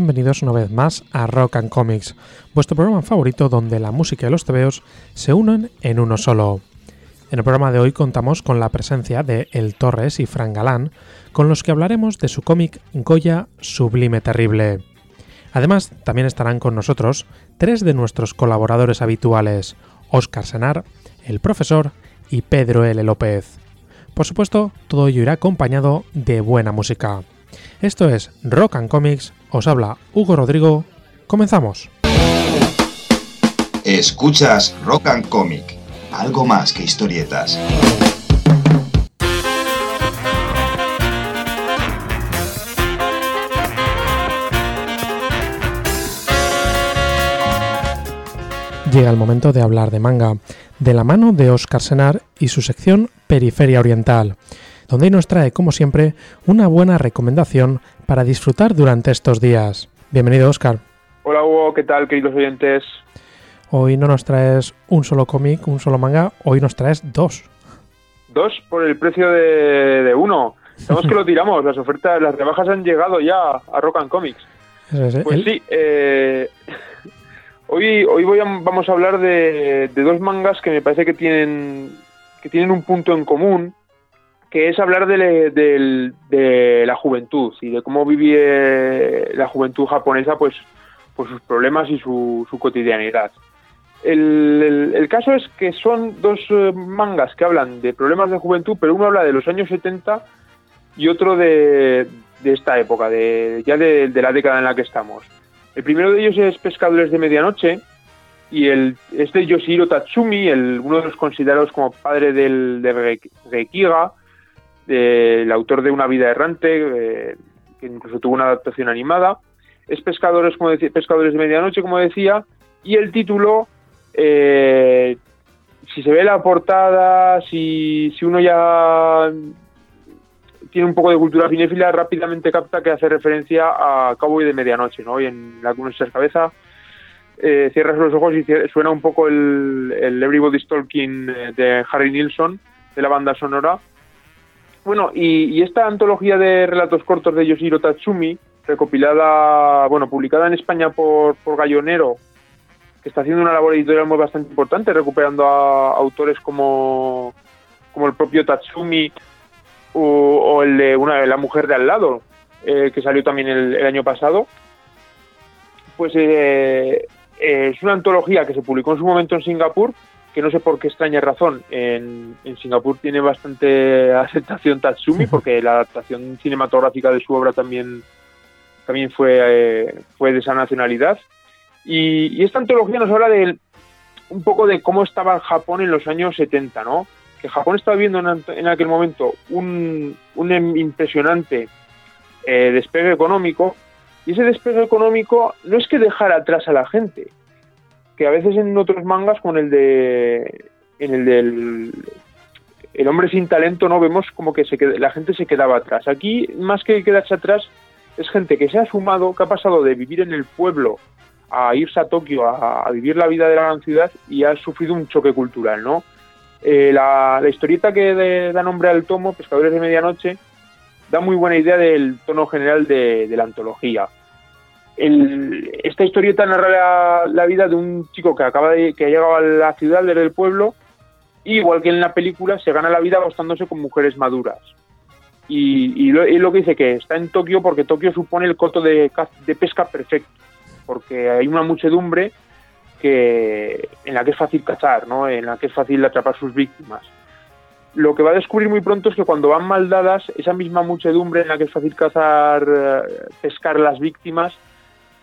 Bienvenidos una vez más a Rock and Comics, vuestro programa favorito donde la música y los tebeos se unen en uno solo. En el programa de hoy contamos con la presencia de El Torres y Fran Galán, con los que hablaremos de su cómic Goya Sublime Terrible. Además, también estarán con nosotros tres de nuestros colaboradores habituales, Óscar Senar, el profesor y Pedro L. López. Por supuesto, todo ello irá acompañado de buena música. Esto es Rock and Comics, os habla Hugo Rodrigo, comenzamos. Escuchas Rock and Comic, algo más que historietas. Llega el momento de hablar de manga, de la mano de Óscar Senar y su sección Periferia Oriental, donde nos trae, como siempre, una buena recomendación para disfrutar durante estos días. Bienvenido, Óscar. Hola Hugo, ¿qué tal queridos oyentes? Hoy no nos traes un solo cómic, un solo manga, hoy nos traes dos. Dos por el precio de, de uno. Sabemos que lo tiramos, las ofertas, las rebajas han llegado ya a Rock and Comics. Es, ¿eh? Pues El- sí, eh, hoy, hoy voy a- vamos a hablar de, de dos mangas que me parece que tienen, que tienen un punto en común, que es hablar de, la juventud y de cómo vive la juventud japonesa, pues, pues sus problemas y su, cotidianidad. El, el- caso es que son dos eh, mangas que hablan de problemas de juventud, pero uno habla de los años 70 y otro de, esta época, de, ya de, la década en la que estamos. El primero de ellos es Pescadores de Medianoche y el, es de Tatsumi, el, uno de los considerados como padre del, de Re- Reikiga, de- el autor de Una vida errante, eh, que incluso tuvo una adaptación animada. Es Pescadores, como decía, Pescadores de Medianoche, como decía, y el título, eh, si se ve la portada, si, si uno ya tiene un poco de cultura cinéfila, rápidamente capta que hace referencia a Cowboy de Medianoche, ¿no? Y en la que uno se cabeza, eh, cierras los ojos y suena un poco el, el Everybody's Talking eh, de Harry Nilsson, de la banda sonora. Bueno, y, y esta antología de relatos cortos de Yoshiro Tatsumi, recopilada, bueno, publicada en España por, por Gallonero, que está haciendo una labor editorial muy bastante importante, recuperando a autores como, como el propio Tatsumi o, o el de una la mujer de al lado, eh, que salió también el, año pasado. Pues eh, eh, es una antología que se publicó en su momento en Singapur, que no sé por qué extraña razón en, en Singapur tiene bastante aceptación Tatsumi, porque la adaptación cinematográfica de su obra también, también fue, eh, fue de esa nacionalidad. Y, y esta antología nos habla de un poco de cómo estaba Japón en los años 70, ¿no? Que Japón estaba viendo en, ant- en aquel momento un, un em- impresionante eh, despegue económico y ese despegue económico no es que dejara atrás a la gente, que a veces en otros mangas con el de en el del el hombre sin talento no vemos como que se la gente se quedaba atrás. Aquí más que quedarse atrás es gente que se ha sumado, que ha pasado de vivir en el pueblo a irse a Tokio a, vivir la vida de la gran ciudad y ha sufrido un choque cultural, ¿no? Eh, la, la historieta que da nombre al tomo, Pescadores de Medianoche, da muy buena idea del tono general de, de la antología. Esta historieta narra la, vida de un chico que acaba de, que ha llegado a la ciudad desde el pueblo y igual que en la película se gana la vida acostándose con mujeres maduras. Y, lo, que dice que está en Tokio porque Tokio supone el coto de, de pesca perfecto, porque hay una muchedumbre que en la que es fácil cazar, ¿no? En la que es fácil atrapar sus víctimas. lo que va a descubrir muy pronto es que cuando van mal dadas, esa misma muchedumbre en la que es fácil cazar, eh, pescar las víctimas,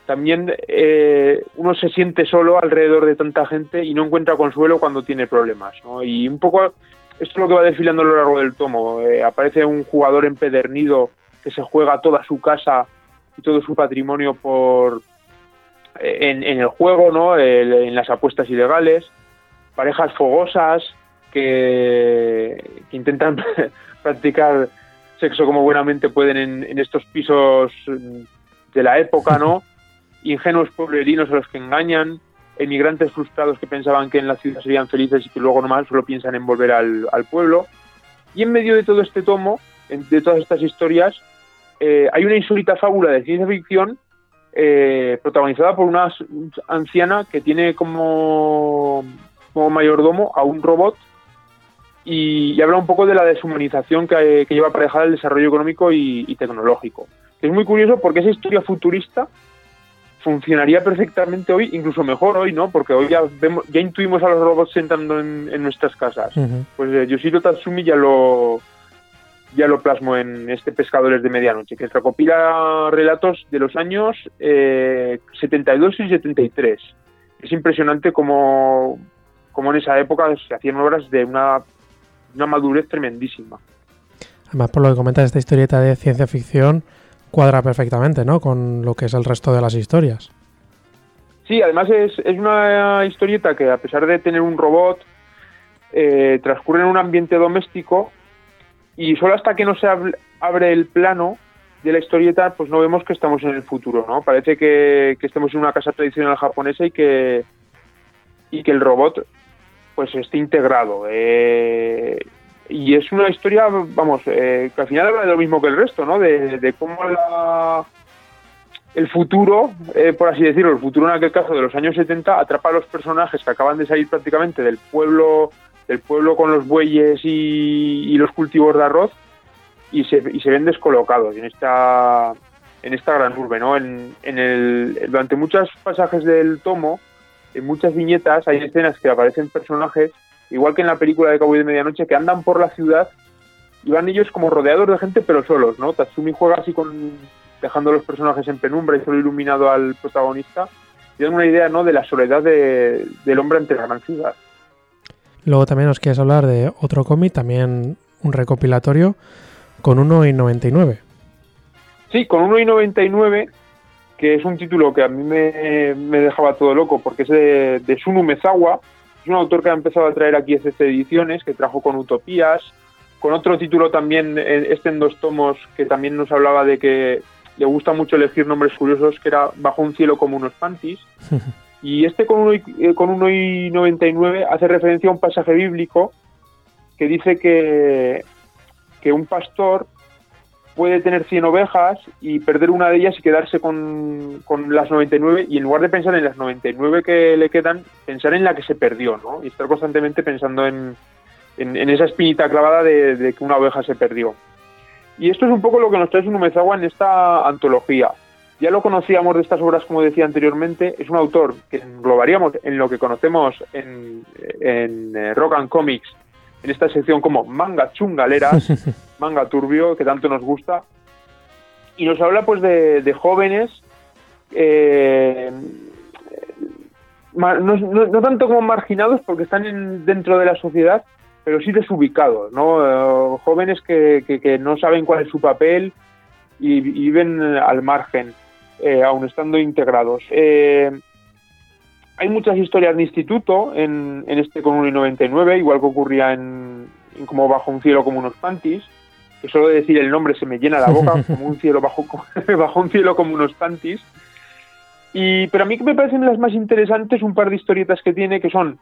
también eh, uno se siente solo alrededor de tanta gente y no encuentra consuelo cuando tiene problemas. ¿no? Y un poco esto es lo que va desfilando a lo largo del tomo. Eh, aparece un jugador empedernido que se juega toda su casa y todo su patrimonio por en, el juego, ¿no? en las apuestas ilegales, parejas fogosas que, intentan practicar sexo como buenamente pueden en, estos pisos de la época, ¿no? Ingenuos pueblerinos a los que engañan, emigrantes frustrados que pensaban que en la ciudad serían felices y que luego nomás solo piensan en volver al, pueblo. Y en medio de todo este tomo, de todas estas historias, eh, hay una insólita fábula de ciencia ficción eh, protagonizada por una anciana que tiene como, como mayordomo a un robot y, habla un poco de la deshumanización que, lleva aparejada el desarrollo económico y, tecnológico. Es muy curioso porque esa historia futurista funcionaría perfectamente hoy, incluso mejor hoy, ¿no? Porque hoy ya vemos, ya intuimos a los robots sentando en, nuestras casas. Pues eh, Yoshiro Tatsumi ya lo ya lo plasmo en este Pescadores de Medianoche, que recopila relatos de los años 72 eh, y 73. Es impresionante como, como en esa época se hacían obras de una una madurez tremendísima. Además, por lo que comentas, esta historieta de ciencia ficción cuadra perfectamente, ¿no? Con lo que es el resto de las historias. Sí, además es, una historieta que a pesar de tener un robot, eh, transcurre en un ambiente doméstico y solo hasta que no se abre el plano de la historieta, pues no vemos que estamos en el futuro, ¿no? Parece que, que estemos en una casa tradicional japonesa y que, y que el robot pues esté integrado. Eh, y es una historia, vamos, eh, que al final habla de lo mismo que el resto, ¿no? De, cómo el futuro, eh, por así decirlo, el futuro en aquel caso de los años 70, atrapa a los personajes que acaban de salir prácticamente del pueblo, del pueblo con los bueyes y, los cultivos de arroz y se, y se ven descolocados en esta en esta gran urbe, ¿no? En, en el, durante muchos pasajes del tomo en muchas viñetas hay escenas que aparecen personajes, igual que en la película de Cowboy de Medianoche, que andan por la ciudad y van ellos como rodeados de gente, pero solos, ¿no? Tatsumi juega así con dejando los personajes en penumbra y solo iluminado al protagonista, y dan una idea, ¿no?, de la soledad del hombre ante la gran ciudad. Luego también nos quieres hablar de otro cómic, también un recopilatorio, con 1,99. Sí, con 1,99 que es un título que a mí me, dejaba todo loco, porque es de, de, Sunu Mezawa, es un autor que ha empezado a traer aquí estas ediciones, que trajo con Utopías, con otro título también, eh, este en dos tomos, que también nos hablaba de que le gusta mucho elegir nombres curiosos, que era Bajo un cielo como unos panties. y este con 1,99 eh, hace referencia a un pasaje bíblico que dice que, que un pastor puede tener 100 ovejas y perder una de ellas y quedarse con, las 99 y en lugar de pensar en las 99 que le quedan, pensar en la que se perdió, ¿no? Y estar constantemente pensando en, en, esa espinita clavada de, que una oveja se perdió. Y esto es un poco lo que nos trae Sunumezawa en esta antología. Ya lo conocíamos de estas obras, como decía anteriormente, es un autor que englobaríamos en lo que conocemos en, en eh, Rock and Comics en esta sección como manga chungaleras, manga turbio, que tanto nos gusta. Y nos habla pues de, jóvenes, eh, no, tanto como marginados porque están dentro de la sociedad, pero sí desubicados, ¿no? Eh, jóvenes que, no saben cuál es su papel y, viven al margen, eh, aún estando integrados. Hay muchas historias de instituto en, este con 1,99, igual que ocurría en, como Bajo un cielo como unos panties, que solo de decir el nombre se me llena la boca, como un cielo bajo, bajo un cielo como unos panties. Y, pero a mí que me parecen las más interesantes un par de historietas que tiene, que son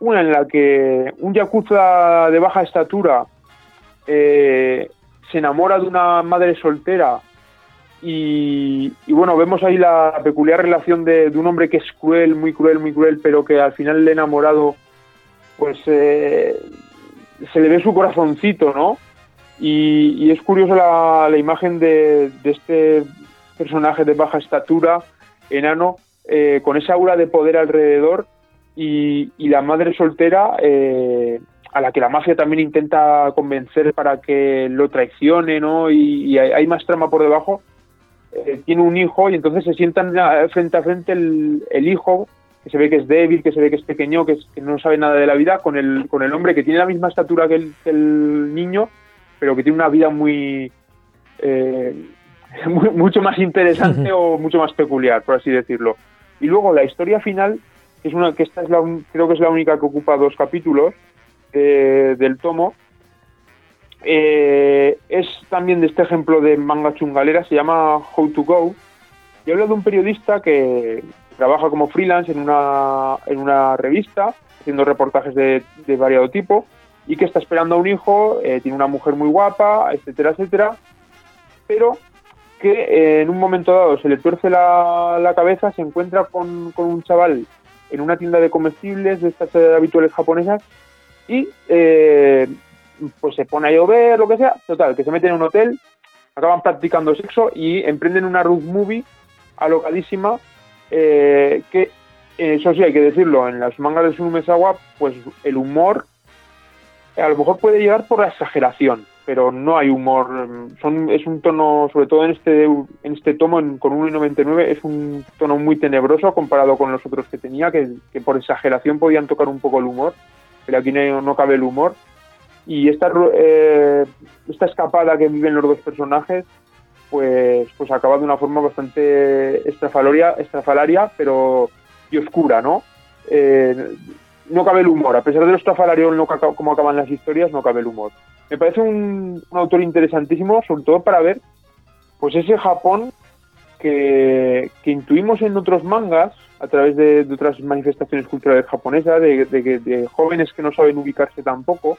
una en la que un yakuza de baja estatura eh, se enamora de una madre soltera y, bueno, vemos ahí la peculiar relación de, un hombre que es cruel, muy cruel, muy cruel, pero que al final le enamorado, pues eh, se le ve su corazoncito, ¿no? Y, es curioso la, imagen de, este personaje de baja estatura, enano, eh, con esa aura de poder alrededor y, la madre soltera eh, a la que la mafia también intenta convencer para que lo traicione, ¿no? Y, hay, más trama por debajo. Eh, tiene un hijo y entonces se sientan frente a frente el, hijo, que se ve que es débil, que se ve que es pequeño, que, no sabe nada de la vida, con el, con el hombre que tiene la misma estatura que el, niño, pero que tiene una vida muy, eh, mucho más interesante o mucho más peculiar, por así decirlo. Y luego la historia final, que es una que esta es la, creo que es la única que ocupa dos capítulos, del tomo, eh, es también de este ejemplo de manga chungalera, se llama How to Go, y habla de un periodista que trabaja como freelance en una, en una revista, haciendo reportajes de, variado tipo, y que está esperando a un hijo, eh, tiene una mujer muy guapa, etcétera, etcétera, pero que eh, en un momento dado se le tuerce la, la cabeza, se encuentra con, con, un chaval en una tienda de comestibles de estas habituales japonesas y eh, pues se pone a llover, lo que sea, total, que se meten en un hotel, acaban practicando sexo y emprenden una road movie alocadísima eh, que, eso sí hay que decirlo, en las mangas de Sunumesawa, pues el humor a lo mejor puede llegar por la exageración, pero no hay humor, son, es un tono, sobre todo en este, en este tomo en, con 1,99, es un tono muy tenebroso comparado con los otros que tenía, que, que por exageración podían tocar un poco el humor pero aquí no, cabe el humor. Y esta, eh, esta escapada que viven los dos personajes, pues, pues acaba de una forma bastante estrafalaria, estrafalaria pero y oscura, ¿no? Eh, no cabe el humor, a pesar de lo estrafalario no, como acaban las historias, no cabe el humor. Me parece un, autor interesantísimo, sobre todo para ver pues ese Japón que, intuimos en otros mangas, a través de, otras manifestaciones culturales japonesas, de, jóvenes que no saben ubicarse tampoco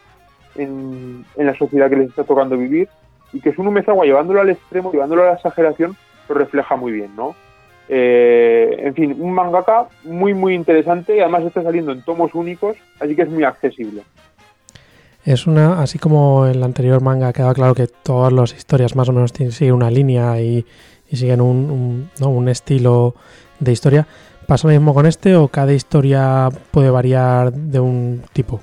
en, en, la sociedad que les está tocando vivir, y que es un Mezawa llevándolo al extremo, llevándolo a la exageración, lo refleja muy bien, ¿no? Eh, en fin, un mangaka muy, muy interesante y además está saliendo en tomos únicos, así que es muy accesible. Es una, así como en el anterior manga quedaba claro que todas las historias más o menos tienen una línea y, y siguen un, un, estilo de historia. ¿Pasa lo mismo con este o cada historia puede variar de un tipo?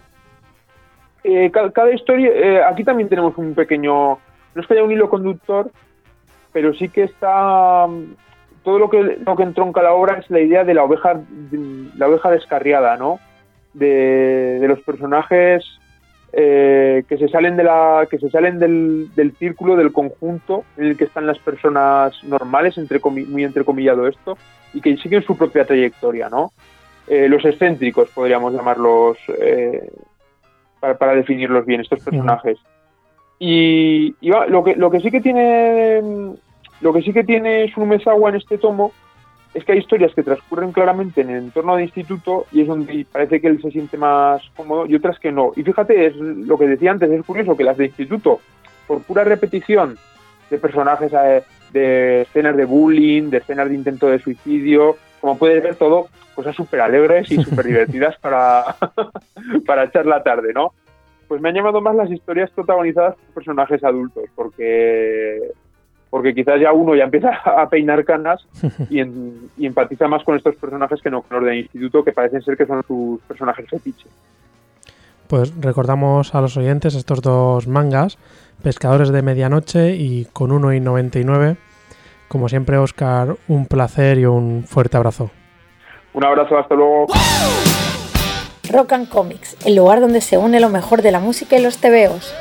Eh, cada, historia, eh, aquí también tenemos un pequeño, no es que haya un hilo conductor, pero sí que está, todo lo que, lo que entronca la obra es la idea de la oveja, la oveja descarriada, ¿no? De, de los personajes eh, que se salen de la que se salen del, del, círculo del conjunto en el que están las personas normales entre muy entrecomillado esto y que siguen su propia trayectoria no eh, los excéntricos podríamos llamarlos eh, para, definirlos bien estos personajes. Y, lo que lo que sí que tiene lo que sí que tiene Sunumesawa en este tomo es que hay historias que transcurren claramente en el entorno de instituto y es donde parece que él se siente más cómodo y otras que no. Y fíjate, es lo que decía antes, es curioso que las de instituto, por pura repetición de personajes, eh, de escenas de bullying, de escenas de intento de suicidio, como puedes ver todo, cosas súper alegres y súper divertidas para, para echar la tarde, ¿no? Pues me han llamado más las historias protagonizadas por personajes adultos, porque porque quizás ya uno ya empieza a peinar canas y, empatiza más con estos personajes que no con los del instituto, que parecen ser que son sus personajes fetiche. Pues recordamos a los oyentes estos dos mangas, Pescadores de Medianoche y Con 1 y 99. Como siempre, Oscar, un placer y un fuerte abrazo. Un abrazo, hasta luego. Rock and Comics, el lugar donde se une lo mejor de la música y los tebeos.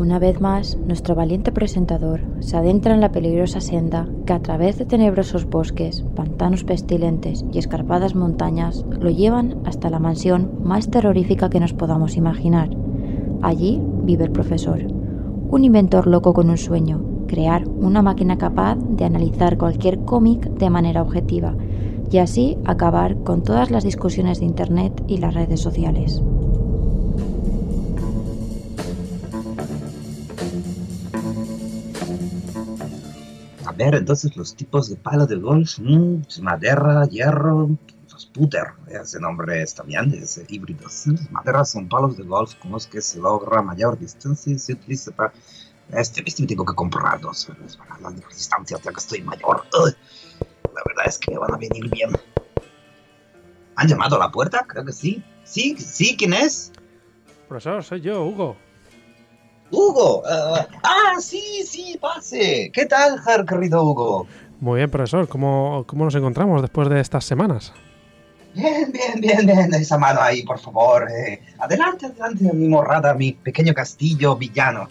Una vez más, nuestro valiente presentador se adentra en la peligrosa senda que a través de tenebrosos bosques, pantanos pestilentes y escarpadas montañas lo llevan hasta la mansión más terrorífica que nos podamos imaginar. Allí vive el profesor, un inventor loco con un sueño, crear una máquina capaz de analizar cualquier cómic de manera objetiva y así acabar con todas las discusiones de Internet y las redes sociales. Ver, entonces los tipos de palo de golf, mmm, madera, hierro, los puter, ese nombre es también, ese híbrido. Madera son palos de golf con los que se logra mayor distancia y se utiliza para... Este, este tengo que comprar dos para las distancias ya que estoy mayor. La verdad es que van a venir bien. ¿Han llamado a la puerta? Creo que sí. Sí, sí, ¿quién es? Profesor, soy yo, Hugo. Hugo. eh, ah, sí, sí, pase. ¿Qué tal, querido Hugo? Muy bien, profesor. ¿Cómo, cómo nos encontramos después de estas semanas? Bien, bien, bien, bien. Esa mano ahí, por favor. eh. Adelante, adelante, mi morrada, mi pequeño castillo villano.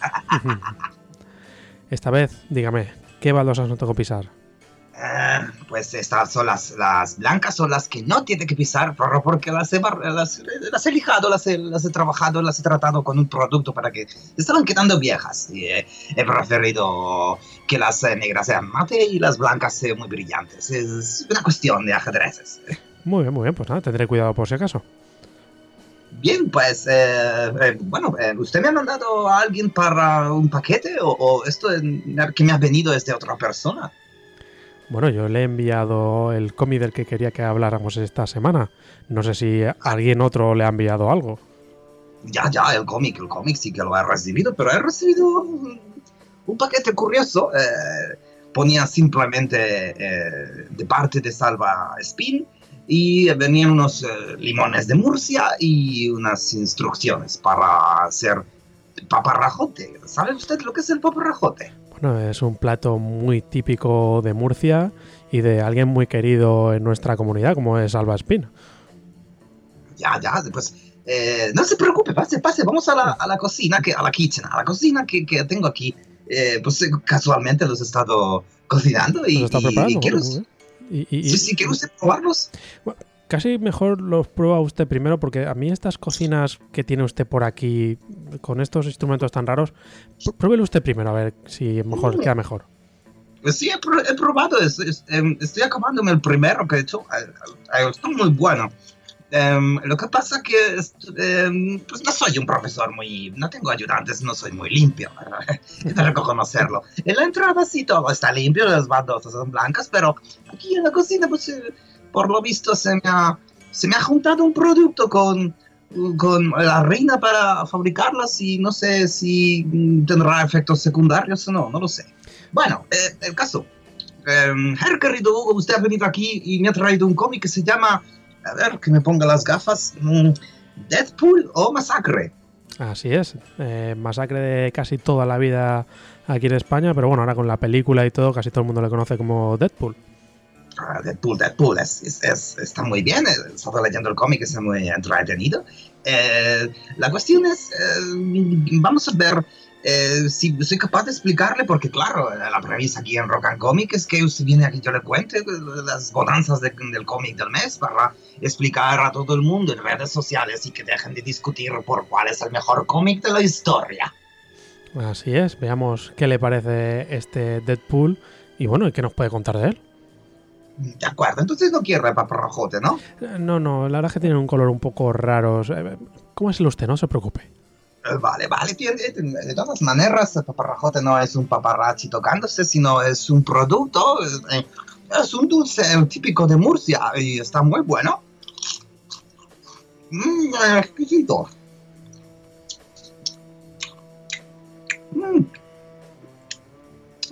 Esta vez, dígame, ¿qué baldosas no tengo que pisar? Ah, pues estas son las, las blancas, son las que no tiene que pisar, por- porque las he, las, las he lijado, las he, las he trabajado, las he tratado con un producto para que estaban quedando viejas. Y eh, he preferido que las eh, negras sean mate y las blancas sean muy brillantes. Es una cuestión de ajedrezes. Muy bien, muy bien. Pues nada, tendré cuidado por si acaso. Bien, pues, eh, eh, bueno, eh, ¿usted me ha mandado a alguien para un paquete o, o esto que me ha venido es de otra persona? Bueno, yo le he enviado el cómic del que quería que habláramos esta semana. No sé si alguien otro le ha enviado algo. Ya, ya, el cómic, el cómic sí que lo he recibido, pero he recibido un, paquete curioso. eh, ponía simplemente eh, de parte de Salva Spin y venían unos eh, limones de Murcia y unas instrucciones para hacer paparrajote. ¿Sabe usted lo que es el paparrajote? Bueno, es un plato muy típico de Murcia y de alguien muy querido en nuestra comunidad, como es Alba Spin. Ya, ya, pues eh, no se preocupe, pase, pase, vamos a la, a la cocina, que, a la kitchen, a la cocina que, que tengo aquí. Eh, pues eh, casualmente los he estado cocinando y, ¿Lo está y- y quiero. Y- y- y- sí, sí, ¿quiere usted probarlos? Casi mejor los prueba usted primero, porque a mí estas cocinas que tiene usted por aquí, con estos instrumentos tan raros, pr- pruébelo usted primero, a ver si mejor, Mm. queda mejor. Sí, he, pro- he probado, es- es- em, estoy acabándome el primero que he hecho, eh, eh, está muy bueno. Em, lo que pasa que em, pues no soy un profesor muy, no tengo ayudantes, no soy muy limpio, hay que reconocerlo. En la entrada sí todo está limpio, las baldosas son blancas, pero aquí en la cocina pues eh, por lo visto se me ha, se me ha juntado un producto con, con la reina para fabricarlas y no sé si tendrá efectos secundarios o no, no lo sé. Bueno, eh, el caso. Eh, Herr querido usted ha venido aquí y me ha traído un cómic que se llama, a ver, que me ponga las gafas, mm, Deadpool o Masacre. Así es, eh, masacre de casi toda la vida aquí en España, pero bueno, ahora con la película y todo, casi todo el mundo le conoce como Deadpool. Ah, Deadpool, Deadpool, es, es- es- está muy bien, eh, he estado leyendo el cómic, es muy entretenido. Eh, la cuestión es, eh, vamos a ver eh, si soy capaz de explicarle, porque claro, eh, la premisa aquí en Rock and Comic es que usted viene aquí, yo le cuente las bonanzas de- del cómic del mes para explicar a todo el mundo en redes sociales y que dejen de discutir por cuál es el mejor cómic de la historia. Así es, veamos qué le parece este Deadpool y bueno, ¿y qué nos puede contar de él? De acuerdo, entonces no quiere paparrajote, ¿no? Eh, No, no, la verdad es que tiene un color un poco raro. Eh, ¿Cómo es el usted? No se preocupe. Eh, Vale, vale, tiene- de todas maneras, el paparrajote no es un paparrachi tocándose, sino es un producto, es, eh, un dulce típico de Murcia y está muy bueno. Mmm, exquisito. Mm.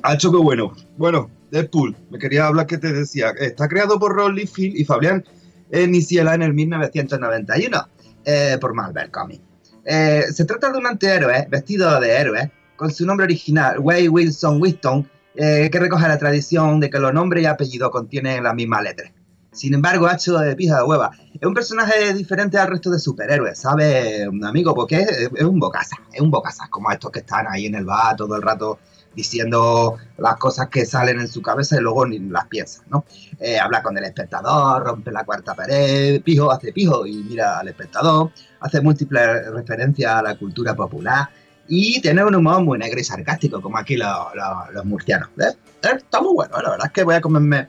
Ah, hecho que bueno. Bueno, Deadpool, me quería hablar que te decía. Está creado por Ron Liefeld y Fabián eh, Niciela en el 1991 eh, por Marvel Comics. Eh, se trata de un antihéroe vestido de héroe con su nombre original, Way Wilson Winston, eh, que recoge la tradición de que los nombres y apellidos contienen la misma letra. Sin embargo, hecho de pija de hueva, es un personaje diferente al resto de superhéroes, ¿sabe, un amigo? Porque es, es un bocaza, es un bocaza, como estos que están ahí en el bar todo el rato diciendo las cosas que salen en su cabeza y luego ni las piensa, ¿no? Eh, habla con el espectador, rompe la cuarta pared, pijo hace pijo y mira al espectador, hace múltiples referencias a la cultura popular y tiene un humor muy negro y sarcástico, como aquí los, murcianos. ¿eh? Está muy bueno, la verdad es que voy a comerme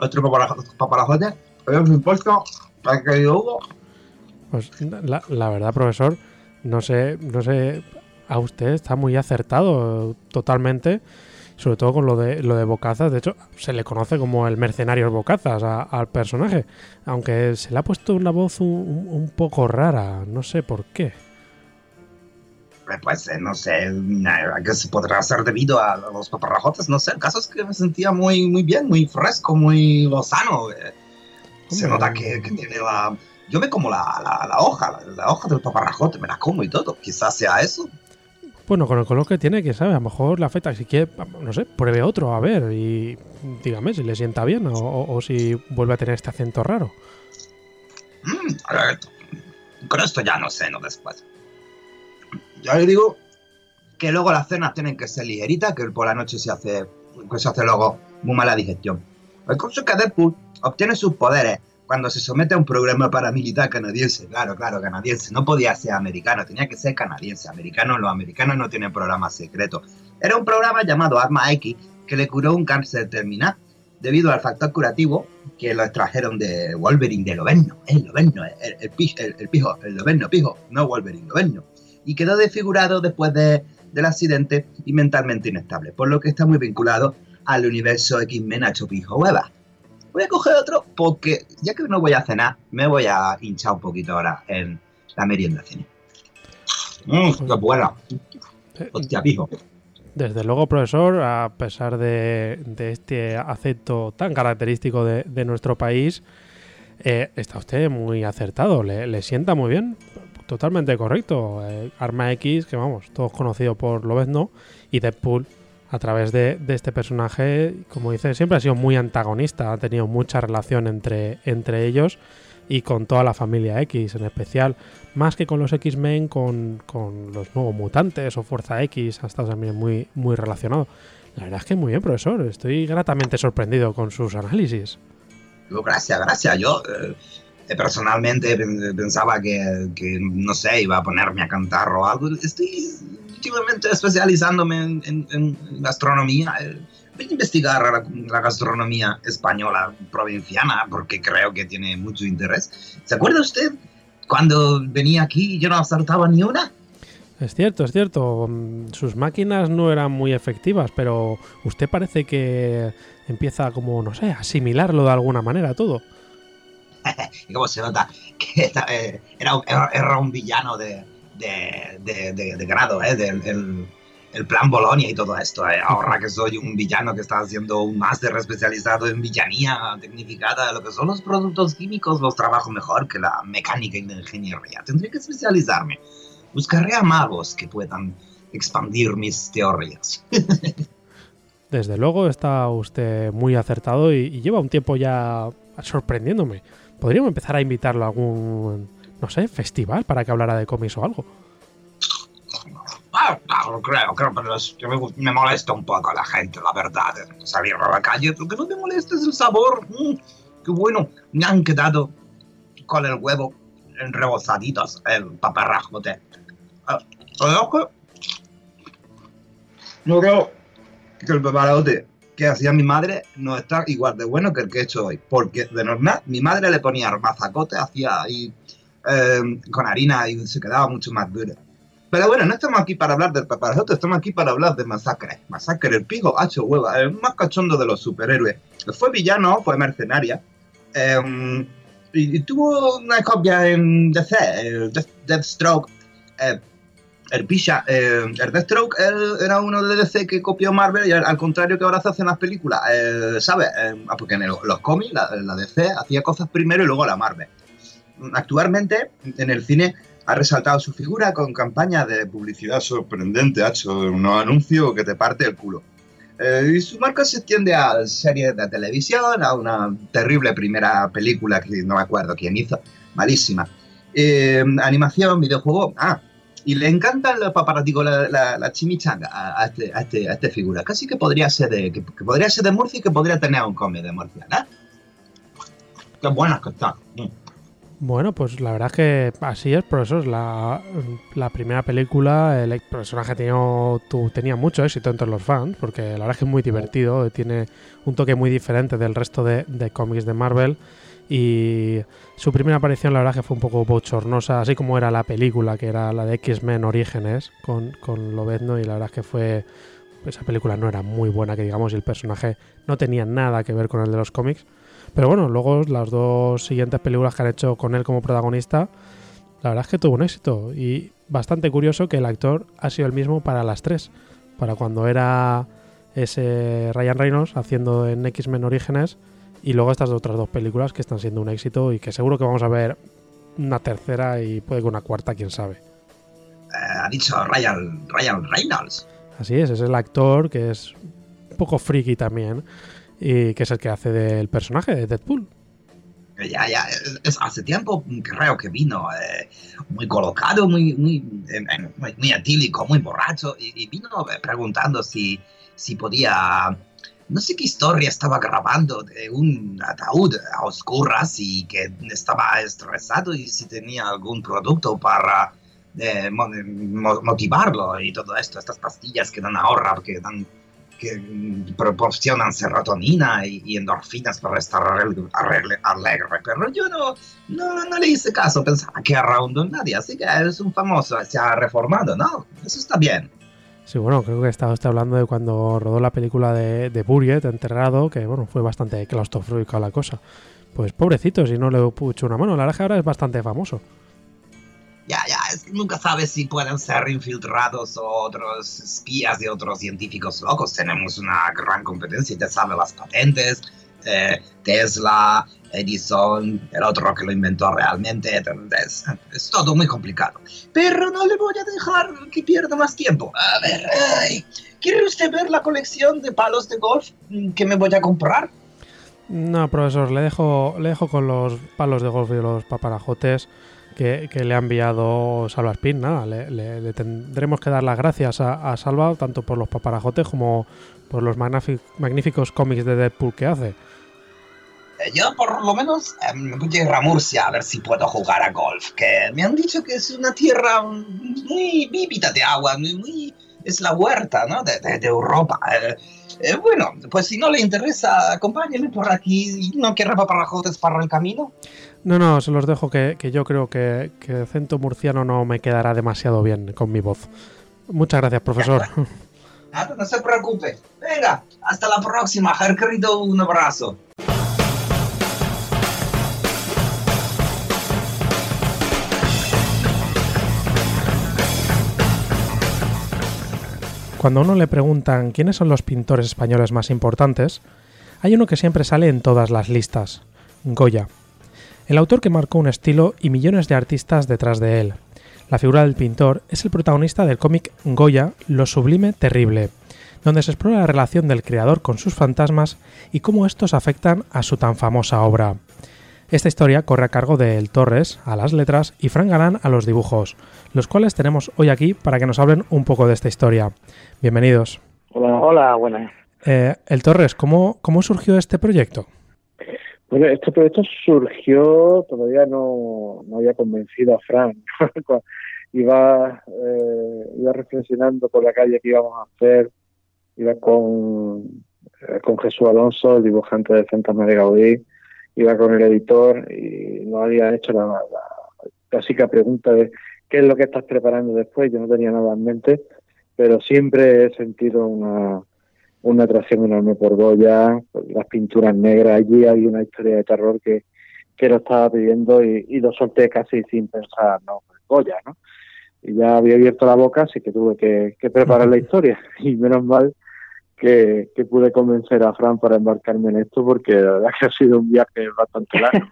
otro paparajo- paparajote, pero por supuesto, para que Hugo, Pues la, la verdad, profesor, no sé, no sé, a usted está muy acertado totalmente, sobre todo con lo de lo de Bocazas. De hecho, se le conoce como el mercenario Bocazas a- al personaje, aunque se le ha puesto una voz un, poco rara, no sé por qué. eh, pues eh, no sé a qué se podrá hacer debido a los paparrajotes, no sé, el caso es que me sentía muy, muy bien, muy fresco, muy lozano. eh. Se nota que, que tiene la, Yo me como la, la, la hoja, la, la hoja del paparrajote, me la como y todo. Quizás sea eso. Bueno, con el color que tiene, que sabe, a lo mejor le afecta. Si quiere, no sé, pruebe otro, a ver, y dígame si le sienta bien o, o- o si vuelve a tener este acento raro. Mm, a ver, con esto ya no sé, no después. Ya le digo que luego las cenas tienen que ser ligeritas, que por la noche se hace, que se hace luego muy mala digestión. El caso es que Deadpool obtiene sus poderes cuando se somete a un programa paramilitar canadiense. Claro, claro, canadiense. No podía ser americano, tenía que ser canadiense. Americano, los americanos no tienen programas secretos. Era un programa llamado Arma X que le curó un cáncer terminal debido al factor curativo que lo extrajeron de Wolverine de Loverno, el Loverno, el, el, pi- el- el pijo, el Loverno pijo, no Wolverine, Loverno. Y quedó desfigurado después de- del accidente y mentalmente inestable, por lo que está muy vinculado al universo X-Men Pijo Hueva. Voy a coger otro porque ya que no voy a cenar, me voy a hinchar un poquito ahora en la merienda cine. Mmm, qué buena. Hostia, pijo. Desde luego, profesor, a pesar de, de este acento tan característico de, de nuestro país, eh, está usted muy acertado, le, le sienta muy bien, totalmente correcto. Eh, Arma X, que vamos, todos conocidos por Lobezno, y Deadpool, a través de, de este personaje, como dice, siempre ha sido muy antagonista, ha tenido mucha relación entre, entre ellos y con toda la familia X en especial, más que con los X-Men, con, con los nuevos mutantes o Fuerza X, ha estado también muy, muy relacionado. La verdad es que muy bien, profesor, estoy gratamente sorprendido con sus análisis. Gracias, gracias. Yo eh, eh, personalmente pen- pensaba que, que, no sé, iba a ponerme a cantar o algo. Estoy últimamente especializándome en, en- en gastronomía. Eh, voy a investigar la, la gastronomía española provinciana porque creo que tiene mucho interés. ¿Se acuerda usted cuando venía aquí y yo no acertaba ni una? Es cierto, es cierto, sus máquinas no eran muy efectivas, pero usted parece que empieza como, no sé, asimilarlo de alguna manera todo. y cómo se nota que era un villano de, de, de, de- de grado, ¿eh? Del el, el plan Bolonia y todo esto. ¿eh? Ahora que soy un villano que está haciendo un máster especializado en villanía tecnificada, lo que son los productos químicos, los trabajo mejor que la mecánica y la ingeniería. Tendré que especializarme. Buscaré a magos que puedan expandir mis teorías. Desde luego está usted muy acertado y, y lleva un tiempo ya sorprendiéndome. Podríamos empezar a invitarlo a algún, no sé, festival para que hablara de cómics o algo. Ah, creo, creo, pero me, me molesta un poco la gente, la verdad, de salir a la calle. Lo que no me molesta es el sabor. Mm, qué bueno, me han quedado con el huevo rebozaditos, el paparrajote. Ah, pero que- No creo que el paparrajote que hacía mi madre no está igual de bueno que el que he hecho hoy. Porque de normal, mi madre le ponía mazacote, hacía ahí eh, con harina y se quedaba mucho más duro. Pero bueno, no estamos aquí para hablar del paparazzote, estamos aquí para hablar de Masacre. Masacre, el pijo hacho hueva, el más cachondo de los superhéroes. Fue villano, fue mercenaria. eh, y, y tuvo una copia en DC, el Death- Deathstroke. eh, el Pisha, eh, el Deathstroke él era uno de DC que copió Marvel y al, al contrario que ahora se hacen las películas, eh, ¿sabes? Eh, ah, porque en el- los cómics la, la DC hacía cosas primero y luego la Marvel. Actualmente en el cine ha resaltado su figura con campañas de publicidad sorprendente, ha hecho unos anuncios que te parte el culo. Eh, y su marca se extiende a series de televisión, a una terrible primera película que no me acuerdo quién hizo, malísima. Eh, animación, videojuego, ah, y le encantan los paparaticos, la, la, la chimichanga a, este, este, a este figura. Casi que podría ser de, que, que podría ser de Murcia y que podría tener un cómic de Murcia, ¿no? Qué buenas que están. Mm. Bueno, pues la verdad es que así es, profesor. La, la primera película, el personaje tenía, tu- tenía mucho éxito entre los fans, porque la verdad es que es muy divertido, tiene un toque muy diferente del resto de, de cómics de Marvel. Y su primera aparición, la verdad que fue un poco bochornosa, así como era la película, que era la de X-Men Orígenes, con, con Lobezno, y la verdad es que fue. Esa película no era muy buena, que digamos, y el personaje no tenía nada que ver con el de los cómics. Pero bueno, luego las dos siguientes películas que han hecho con él como protagonista, la verdad es que tuvo un éxito. Y bastante curioso que el actor ha sido el mismo para las tres. Para cuando era ese Ryan Reynolds haciendo en X-Men Orígenes. Y luego estas otras dos películas que están siendo un éxito y que seguro que vamos a ver una tercera y puede que una cuarta, quién sabe. Eh, ha dicho Ryan, Ryan Reynolds. Así es, es el actor que es un poco friki también y que es el que hace del personaje de Deadpool. Ya, ya, es, hace tiempo creo que vino eh, muy colocado, muy, muy, atílico, muy borracho y, vino preguntando si, si podía no sé qué historia estaba grabando de un ataúd a oscuras y que estaba estresado y si tenía algún producto para eh, motivarlo y todo esto, estas pastillas que dan ahorrar, que dan que proporcionan serotonina y, endorfinas para estar alegre, pero yo no, no, no, le hice caso, pensaba que era un don nadie, así que es un famoso, se ha reformado, ¿no? Eso está bien. Sí, bueno, creo que estaba usted hablando de cuando rodó la película de, de Buriet, Enterrado, que bueno, fue bastante claustrofóbica la cosa. Pues pobrecito, si no le he hecho una mano, la verdad que ahora es bastante famoso. Ya, ya, nunca sabes si pueden ser infiltrados o otros espías de otros científicos locos. Tenemos una gran competencia, ya sabe las patentes, eh, Tesla, Edison, el otro que lo inventó realmente. Es, todo muy complicado. Pero no le voy a dejar que pierda más tiempo. A ver, ¿quiere usted ver la colección de palos de golf que me voy a comprar? No, profesor, le dejo, le dejo con los palos de golf y los paparajotes que, que le ha enviado Salva Spin. Nada, le, le, le, tendremos que dar las gracias a, a, Salva tanto por los paparajotes como por los magníficos cómics de Deadpool que hace. Yo por lo menos eh, me voy a ir a Murcia a ver si puedo jugar a golf, que me han dicho que es una tierra muy vívida de agua, muy, es la huerta ¿no? de, de, de Europa. Eh, eh, bueno, pues si no le interesa, acompáñeme por aquí. ¿No quiere paparajotes para el camino? No, no, se los dejo que, que yo creo que, que el acento murciano no me quedará demasiado bien con mi voz. Muchas gracias, profesor. Nada, no se preocupe. Venga, hasta la próxima. Her querido, un abrazo. Cuando a uno le preguntan quiénes son los pintores españoles más importantes, hay uno que siempre sale en todas las listas, Goya. El autor que marcó un estilo y millones de artistas detrás de él. La figura del pintor es el protagonista del cómic Goya, Lo Sublime Terrible, donde se explora la relación del creador con sus fantasmas y cómo estos afectan a su tan famosa obra. Esta historia corre a cargo de El Torres a las letras y Fran Galán a los dibujos, los cuales tenemos hoy aquí para que nos hablen un poco de esta historia. Bienvenidos. Hola, hola buenas. Eh, el Torres, ¿cómo, ¿cómo surgió este proyecto? Bueno, este proyecto surgió, todavía no, no había convencido a Fran. iba, eh, iba reflexionando por la calle que íbamos a hacer, iba con, eh, con Jesús Alonso, el dibujante de Fantasma de Gaudí, iba con el editor y no había hecho la, la clásica pregunta de qué es lo que estás preparando después. Yo no tenía nada en mente, pero siempre he sentido una, una atracción enorme por Goya, por las pinturas negras. Allí hay una historia de terror que, que lo estaba pidiendo y, y lo solté casi sin pensar, no, Goya, ¿no? Y ya había abierto la boca, así que tuve que, que preparar la historia. Y menos mal que, que, pude convencer a Fran para embarcarme en esto porque la verdad que ha sido un viaje bastante largo.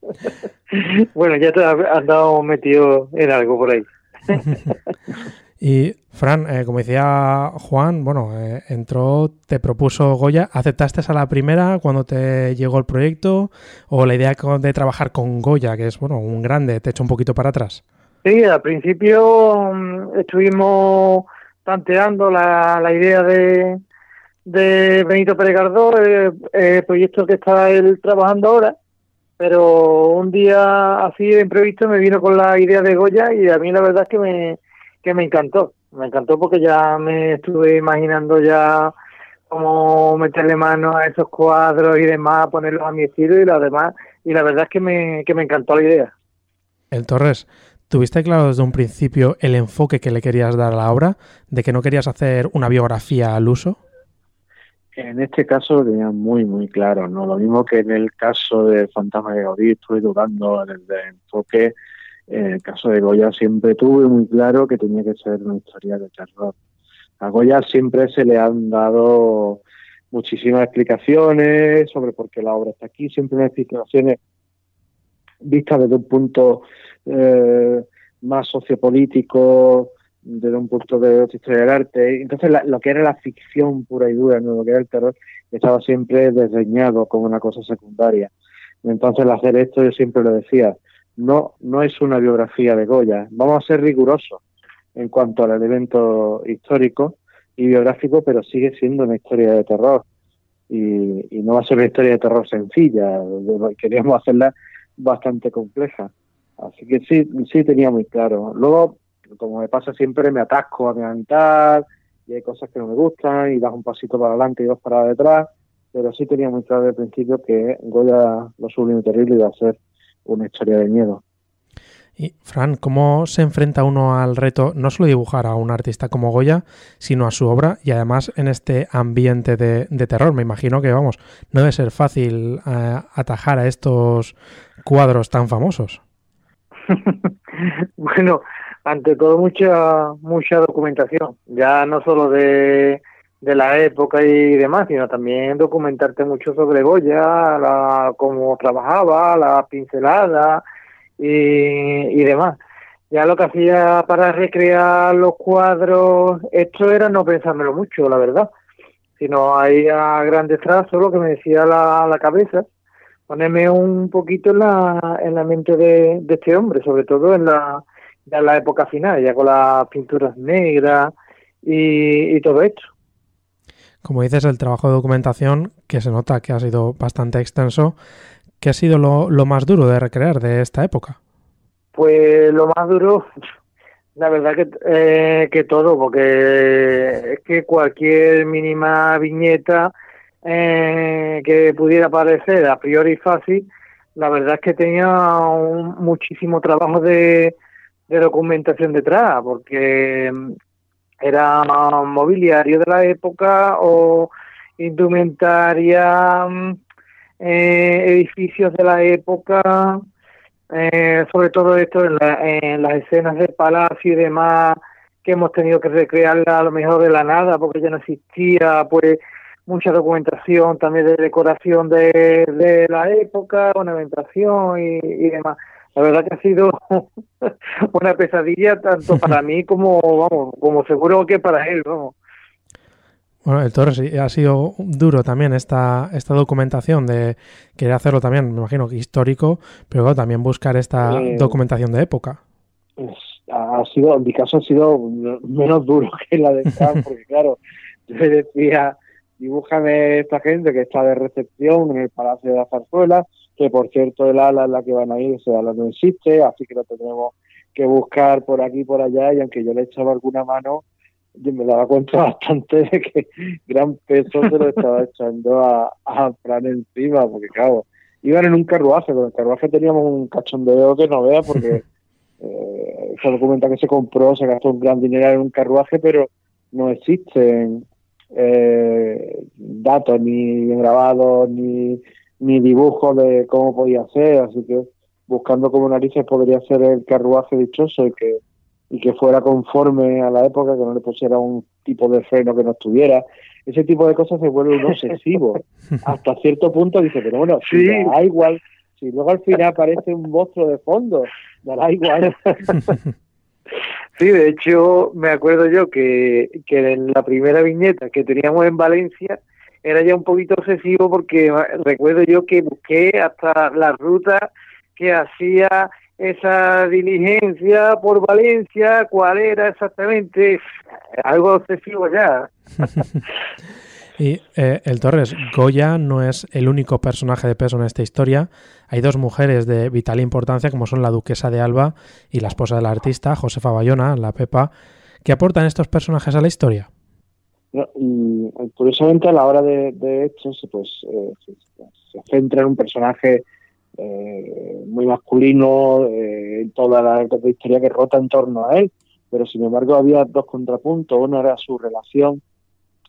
bueno, ya te has andado metido en algo por ahí. y Fran, eh, como decía Juan, bueno, eh, entró, te propuso Goya, ¿aceptaste a la primera cuando te llegó el proyecto o la idea de trabajar con Goya, que es, bueno, un grande, te echa un poquito para atrás? Sí, al principio um, estuvimos planteando la, la idea de, de Benito Pérez Gardó, el, el, proyecto que está él trabajando ahora, pero un día así de imprevisto me vino con la idea de Goya y a mí la verdad es que me, que me encantó, me encantó porque ya me estuve imaginando ya cómo meterle mano a esos cuadros y demás, ponerlos a mi estilo y lo demás, y la verdad es que me, que me encantó la idea. El Torres, ¿Tuviste claro desde un principio el enfoque que le querías dar a la obra? ¿De que no querías hacer una biografía al uso? En este caso tenía muy, muy claro, ¿no? Lo mismo que en el caso de Fantasma de Gaudí, estuve dudando del enfoque. En el caso de Goya siempre tuve muy claro que tenía que ser una historia de terror. A Goya siempre se le han dado muchísimas explicaciones sobre por qué la obra está aquí, siempre unas explicaciones vista desde un punto eh, más sociopolítico, desde un punto de otra historia del arte. Entonces, lo que era la ficción pura y dura, ¿no? lo que era el terror, estaba siempre desdeñado como una cosa secundaria. Entonces, al hacer esto, yo siempre lo decía, no, no es una biografía de Goya. Vamos a ser rigurosos en cuanto al elemento histórico y biográfico, pero sigue siendo una historia de terror. Y no va a ser una historia de terror sencilla, queríamos hacerla bastante compleja. Así que sí, sí tenía muy claro. Luego, como me pasa siempre, me atasco a mi mitad y hay cosas que no me gustan y das un pasito para adelante y dos para detrás, pero sí tenía muy claro desde el principio que Goya, lo sublime terrible, iba a ser una historia de miedo. Y Fran, ¿cómo se enfrenta uno al reto no solo dibujar a un artista como Goya, sino a su obra y además en este ambiente de, terror? Me imagino que, vamos, no debe ser fácil eh, atajar a estos cuadros tan famosos. bueno, ante todo mucha mucha documentación, ya no solo de, de la época y demás, sino también documentarte mucho sobre Goya, la, cómo trabajaba, la pincelada y, demás. Ya lo que hacía para recrear los cuadros, esto era no pensármelo mucho, la verdad, sino ahí a grandes trazos lo que me decía la, la cabeza, ponerme un poquito en la, en la mente de, este hombre, sobre todo en la, en la época final, ya con las pinturas negras y, y todo esto. Como dices, el trabajo de documentación, que se nota que ha sido bastante extenso, ¿Qué ha sido lo, más duro de recrear de esta época? Pues lo más duro, la verdad que, eh, que todo, porque es que cualquier mínima viñeta eh, que pudiera parecer a priori fácil, la verdad es que tenía un, muchísimo trabajo de, de documentación detrás, porque era mobiliario de la época o indumentaria eh, edificios de la época, eh, sobre todo esto en, las escenas del palacio y demás, que hemos tenido que recrearla a lo mejor de la nada, porque ya no existía, pues mucha documentación también de decoración de, la época, ornamentación y, y demás. La verdad que ha sido una pesadilla tanto para mí como, vamos, como seguro que para él, vamos. Bueno, el Torres ha sido duro también esta, esta documentación de querer hacerlo también, me imagino que histórico, pero también buscar esta eh, documentación de época. Pues, ha sido, en mi caso ha sido menos duro que la de Fran, porque claro, yo decía, dibújame esta gente que está de recepción en el Palacio de la Zarzuela, que por cierto el ala en la que van a ir, ese ala no existe, así que lo tenemos que buscar por aquí y por allá, y aunque yo le echaba alguna mano, yo me daba cuenta bastante de que gran peso se lo estaba echando a, a Fran encima, porque claro, iban en un carruaje, con el carruaje teníamos un cachondeo que no vea, porque eh, se documenta que se compró, se gastó un gran dinero en un carruaje, pero no existen eh, datos ni grabados ni, ni dibujos de cómo podía ser, así que buscando como narices podría ser el carruaje dichoso y que y que fuera conforme a la época, que no le pusiera un tipo de freno que no estuviera. Ese tipo de cosas se vuelve un obsesivo. Hasta cierto punto dice, pero bueno, sí. da igual. Si luego al final aparece un monstruo de fondo, dará igual. Sí, de hecho, me acuerdo yo que, que en la primera viñeta que teníamos en Valencia era ya un poquito obsesivo porque recuerdo yo que busqué hasta la ruta que hacía esa diligencia por Valencia, cuál era exactamente, algo excesivo ya. y eh, el Torres, Goya no es el único personaje de peso en esta historia. Hay dos mujeres de vital importancia, como son la duquesa de Alba y la esposa del artista, Josefa Bayona, la Pepa. ¿Qué aportan estos personajes a la historia? y, curiosamente, a la hora de, de hecho, pues, eh, se centra en un personaje eh, muy masculino, eh, toda la, historia que rota en torno a él, pero sin embargo había dos contrapuntos. Uno era su relación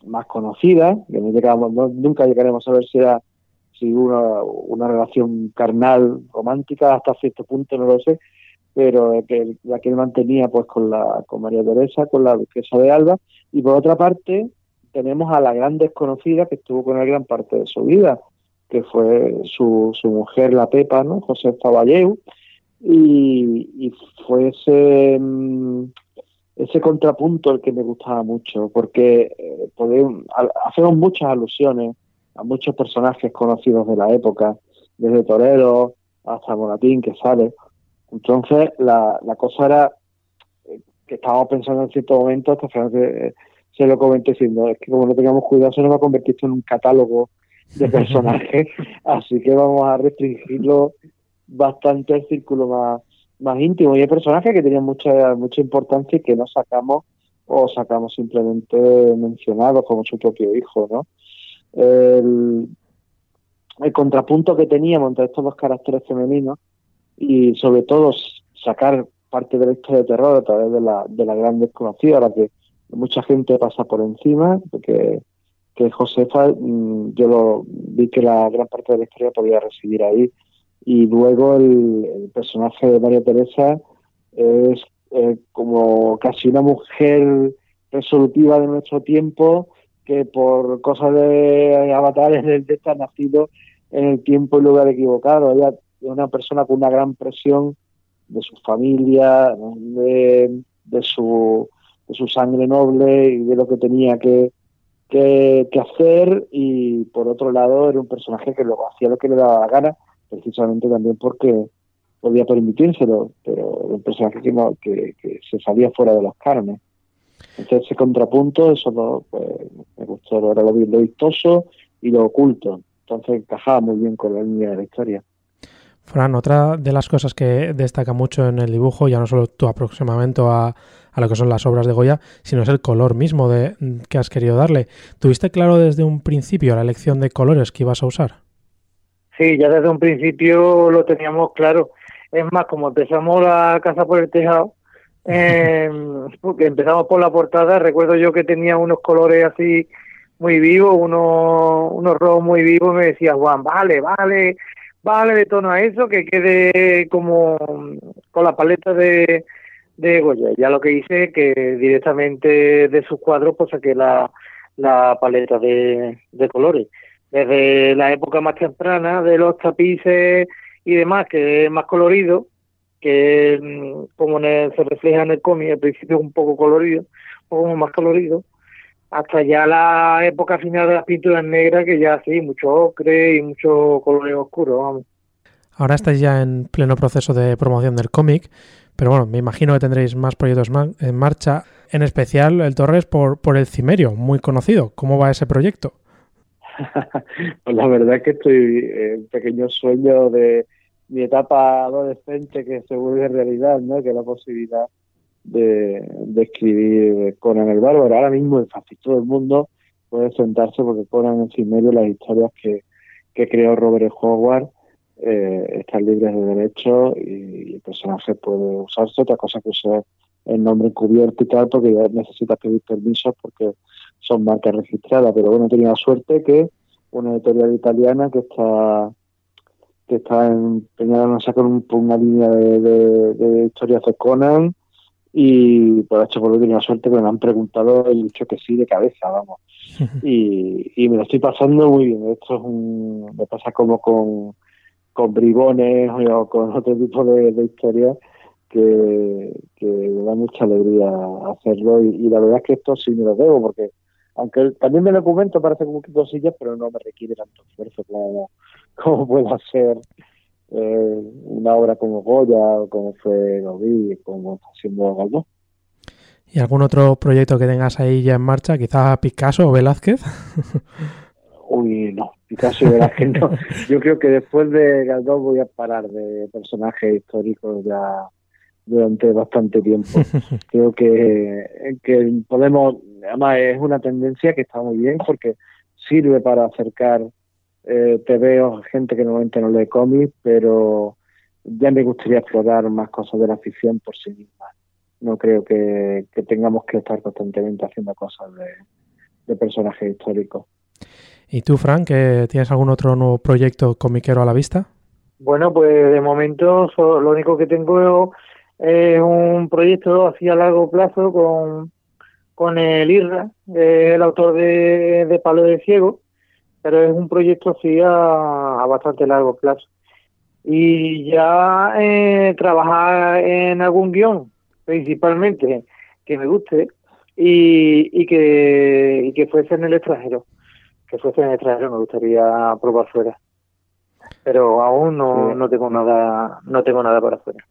más conocida, que no llegamos, nunca llegaremos a ver si era si una, una relación carnal, romántica, hasta cierto punto, no lo sé, pero la que él mantenía pues con la con María Teresa, con la duquesa de Alba, y por otra parte tenemos a la gran desconocida que estuvo con él gran parte de su vida, que fue su, su mujer, la Pepa, ¿no? José Zavalleu, y, y fue ese, mm, ese contrapunto el que me gustaba mucho, porque eh, podemos, hacemos muchas alusiones a muchos personajes conocidos de la época, desde Torero hasta Monatín, que sale. Entonces, la, la cosa era eh, que estábamos pensando en cierto momento, hasta Fran se lo comenté diciendo, es que como no tengamos cuidado se nos va a convertir en un catálogo de personajes, así que vamos a restringirlo bastante al círculo más, más íntimo. Y hay personajes que tenían mucha, mucha importancia y que no sacamos o sacamos simplemente mencionados como su propio hijo, ¿no? El, contrapunto que teníamos entre estos dos caracteres femeninos y sobre todo sacar parte de la historia de terror a través de la, de la gran desconocida, la que mucha gente pasa por encima, porque que Josefa, mm, yo lo, vi que la gran parte de la historia podía residir ahí. Y luego el, personaje de María Teresa es eh, como casi una mujer resolutiva de nuestro tiempo que por cosas de avatares del ha nacido en el tiempo y lugar equivocado. Ella es una persona con una gran presión de su familia, de, su de su sangre noble y de lo que tenía que, que, hacer y por otro lado era un personaje que luego hacía lo que le daba la gana, precisamente también porque podía permitírselo, pero un personaje que, no, que, se salía fuera de los carnes. Entonces ese contrapunto, eso pues, me gustó, era lo, lo vistoso y lo oculto. Entonces encajaba muy bien con la línea de la historia. Fran, otra de las cosas que destaca mucho en el dibujo, ya no solo tu aproximamiento a, a lo que son las obras de Goya, sino es el color mismo de, que has querido darle. ¿Tuviste claro desde un principio la elección de colores que ibas a usar? Sí, ya desde un principio lo teníamos claro. Es más, como empezamos la casa por el tejado, eh, porque empezamos por la portada, recuerdo yo que tenía unos colores así muy vivos, unos, unos rojos muy vivos, me decía Juan, vale, vale, vale de tono a eso, que quede como con la paleta de, de Goya. Ya lo que hice que directamente de sus cuadros pues saqué la, la paleta de, de colores. Desde la época más temprana de los tapices y demás, que es más colorido, que mm, como se refleja en el cómic, al principio es un poco colorido, un poco más colorido, hasta ya la época final de las pinturas negras, que ya sí, mucho ocre y mucho colores oscuros, vamos. Ahora estáis ya en pleno proceso de promoción del cómic, pero bueno, me imagino que tendréis más proyectos en marcha, en especial el Torres por, por el Cimerio, muy conocido. ¿Cómo va ese proyecto? pues la verdad es que estoy en pequeño sueño de mi etapa adolescente que se vuelve realidad, ¿no? Que la posibilidad de, escribir Conan el Bárbaro. Ahora mismo es fácil, todo el mundo puede sentarse porque Conan el Cimerio, las historias que, que creó Robert Howard, eh, están libres de derecho y, el personaje puede usarse. Otra cosa que usar el nombre encubierto y tal, porque ya necesitas pedir permisos porque son marcas registradas. Pero bueno, he tenido la suerte que una editorial italiana que está que está empeñada en sacar una línea de, historias de Conan y por hecho por lo he tenido la suerte que me han preguntado y he dicho que sí de cabeza, vamos. y, y me lo estoy pasando muy bien. Esto es un, me pasa como con con bribones o con otro tipo de, historias que, me da mucha alegría hacerlo y, la verdad es que esto sí me lo debo porque aunque también me documento parece como que cosillas pero no me requiere tanto esfuerzo como, como puedo hacer eh, una obra como Goya o como fue Gaudí como está haciendo Galdós. ¿Y algún otro proyecto que tengas ahí ya en marcha? Quizá Picasso o Velázquez. Uy, no, Picasso y Velázquez no. Yo creo que después de Galdós voy a parar de personajes históricos ya durante bastante tiempo. Creo que, que podemos, además es una tendencia que está muy bien porque sirve para acercar eh, veo gente que normalmente no lee cómics, pero ya me gustaría explorar más cosas de la ficción por sí misma. No creo que, tengamos que estar constantemente haciendo cosas de, de personajes históricos. ¿Y tú, Frank, tienes algún otro nuevo proyecto comiquero a la vista? Bueno, pues de momento lo único que tengo es un proyecto así a largo plazo con, con el IRRA, el autor de, Palo de Ciego, pero es un proyecto así a, a bastante largo plazo. Y ya eh, trabajar en algún guion, principalmente, que me guste y, y, que, y que fuese en el extranjero. Que fuese en el extranjero me gustaría probar fuera. Pero aún no, no tengo nada no tengo nada para afuera.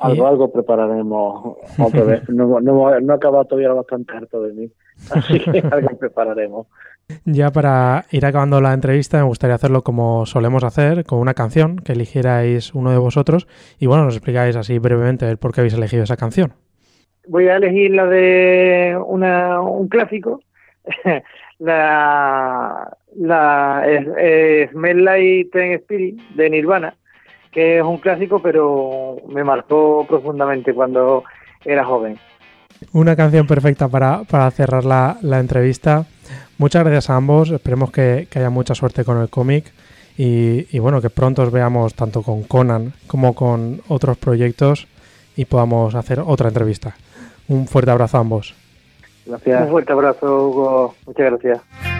Algo, algo prepararemos otra vez. No, no, no he acabado todavía bastante harto de mí. Así que algo prepararemos. Ya para ir acabando la entrevista, me gustaría hacerlo como solemos hacer, con una canción que eligierais uno de vosotros. Y bueno, nos explicáis así brevemente el por qué habéis elegido esa canción. Voy a elegir la de una, un clásico, la, la es, es Smell Like Teen Spirit de Nirvana, que es un clásico, pero me marcó profundamente cuando era joven. Una canción perfecta para, para cerrar la, la, entrevista. Muchas gracias a ambos. Esperemos que, que haya mucha suerte con el cómic y, y, bueno, que pronto os veamos tanto con Conan como con otros proyectos y podamos hacer otra entrevista. Un fuerte abrazo a ambos. Gracias. Un fuerte abrazo, Hugo. Muchas gracias.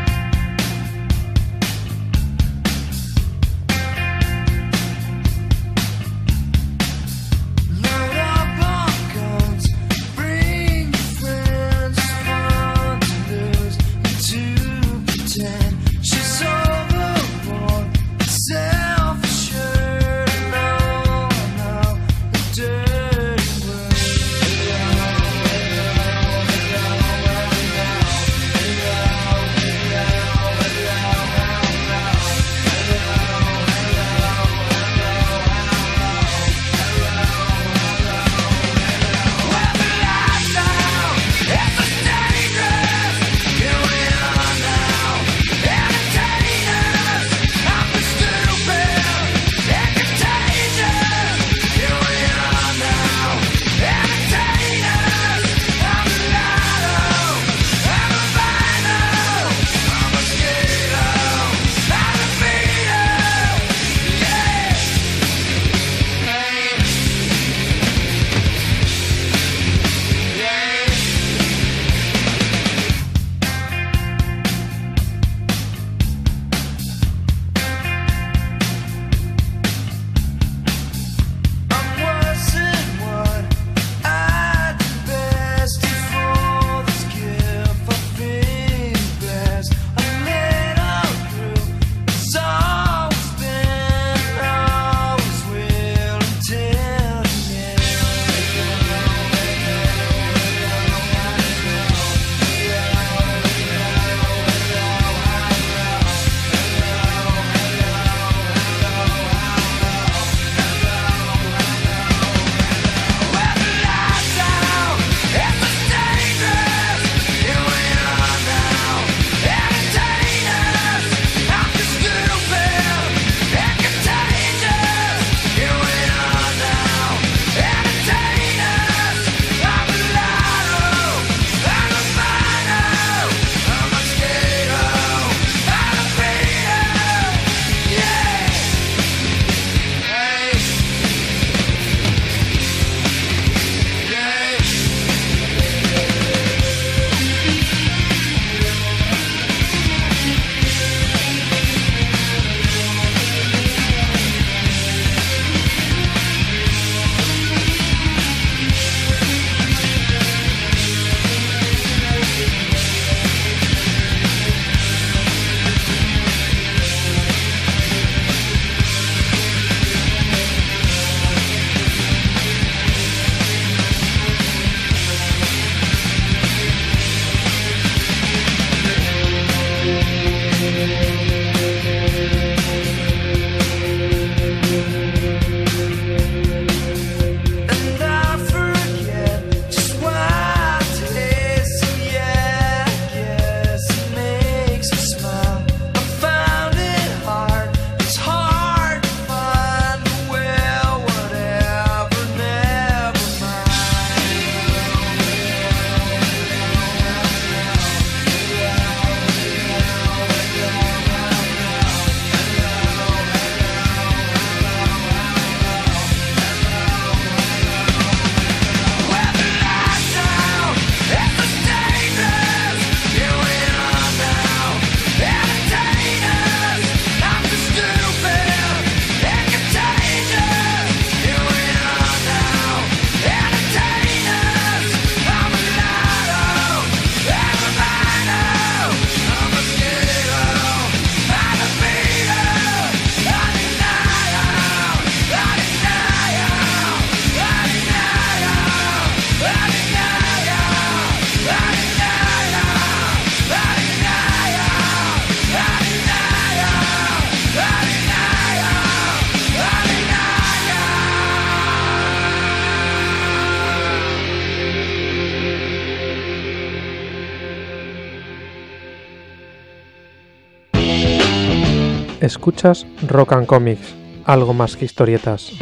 Escuchas Rock and Comics, algo más que historietas.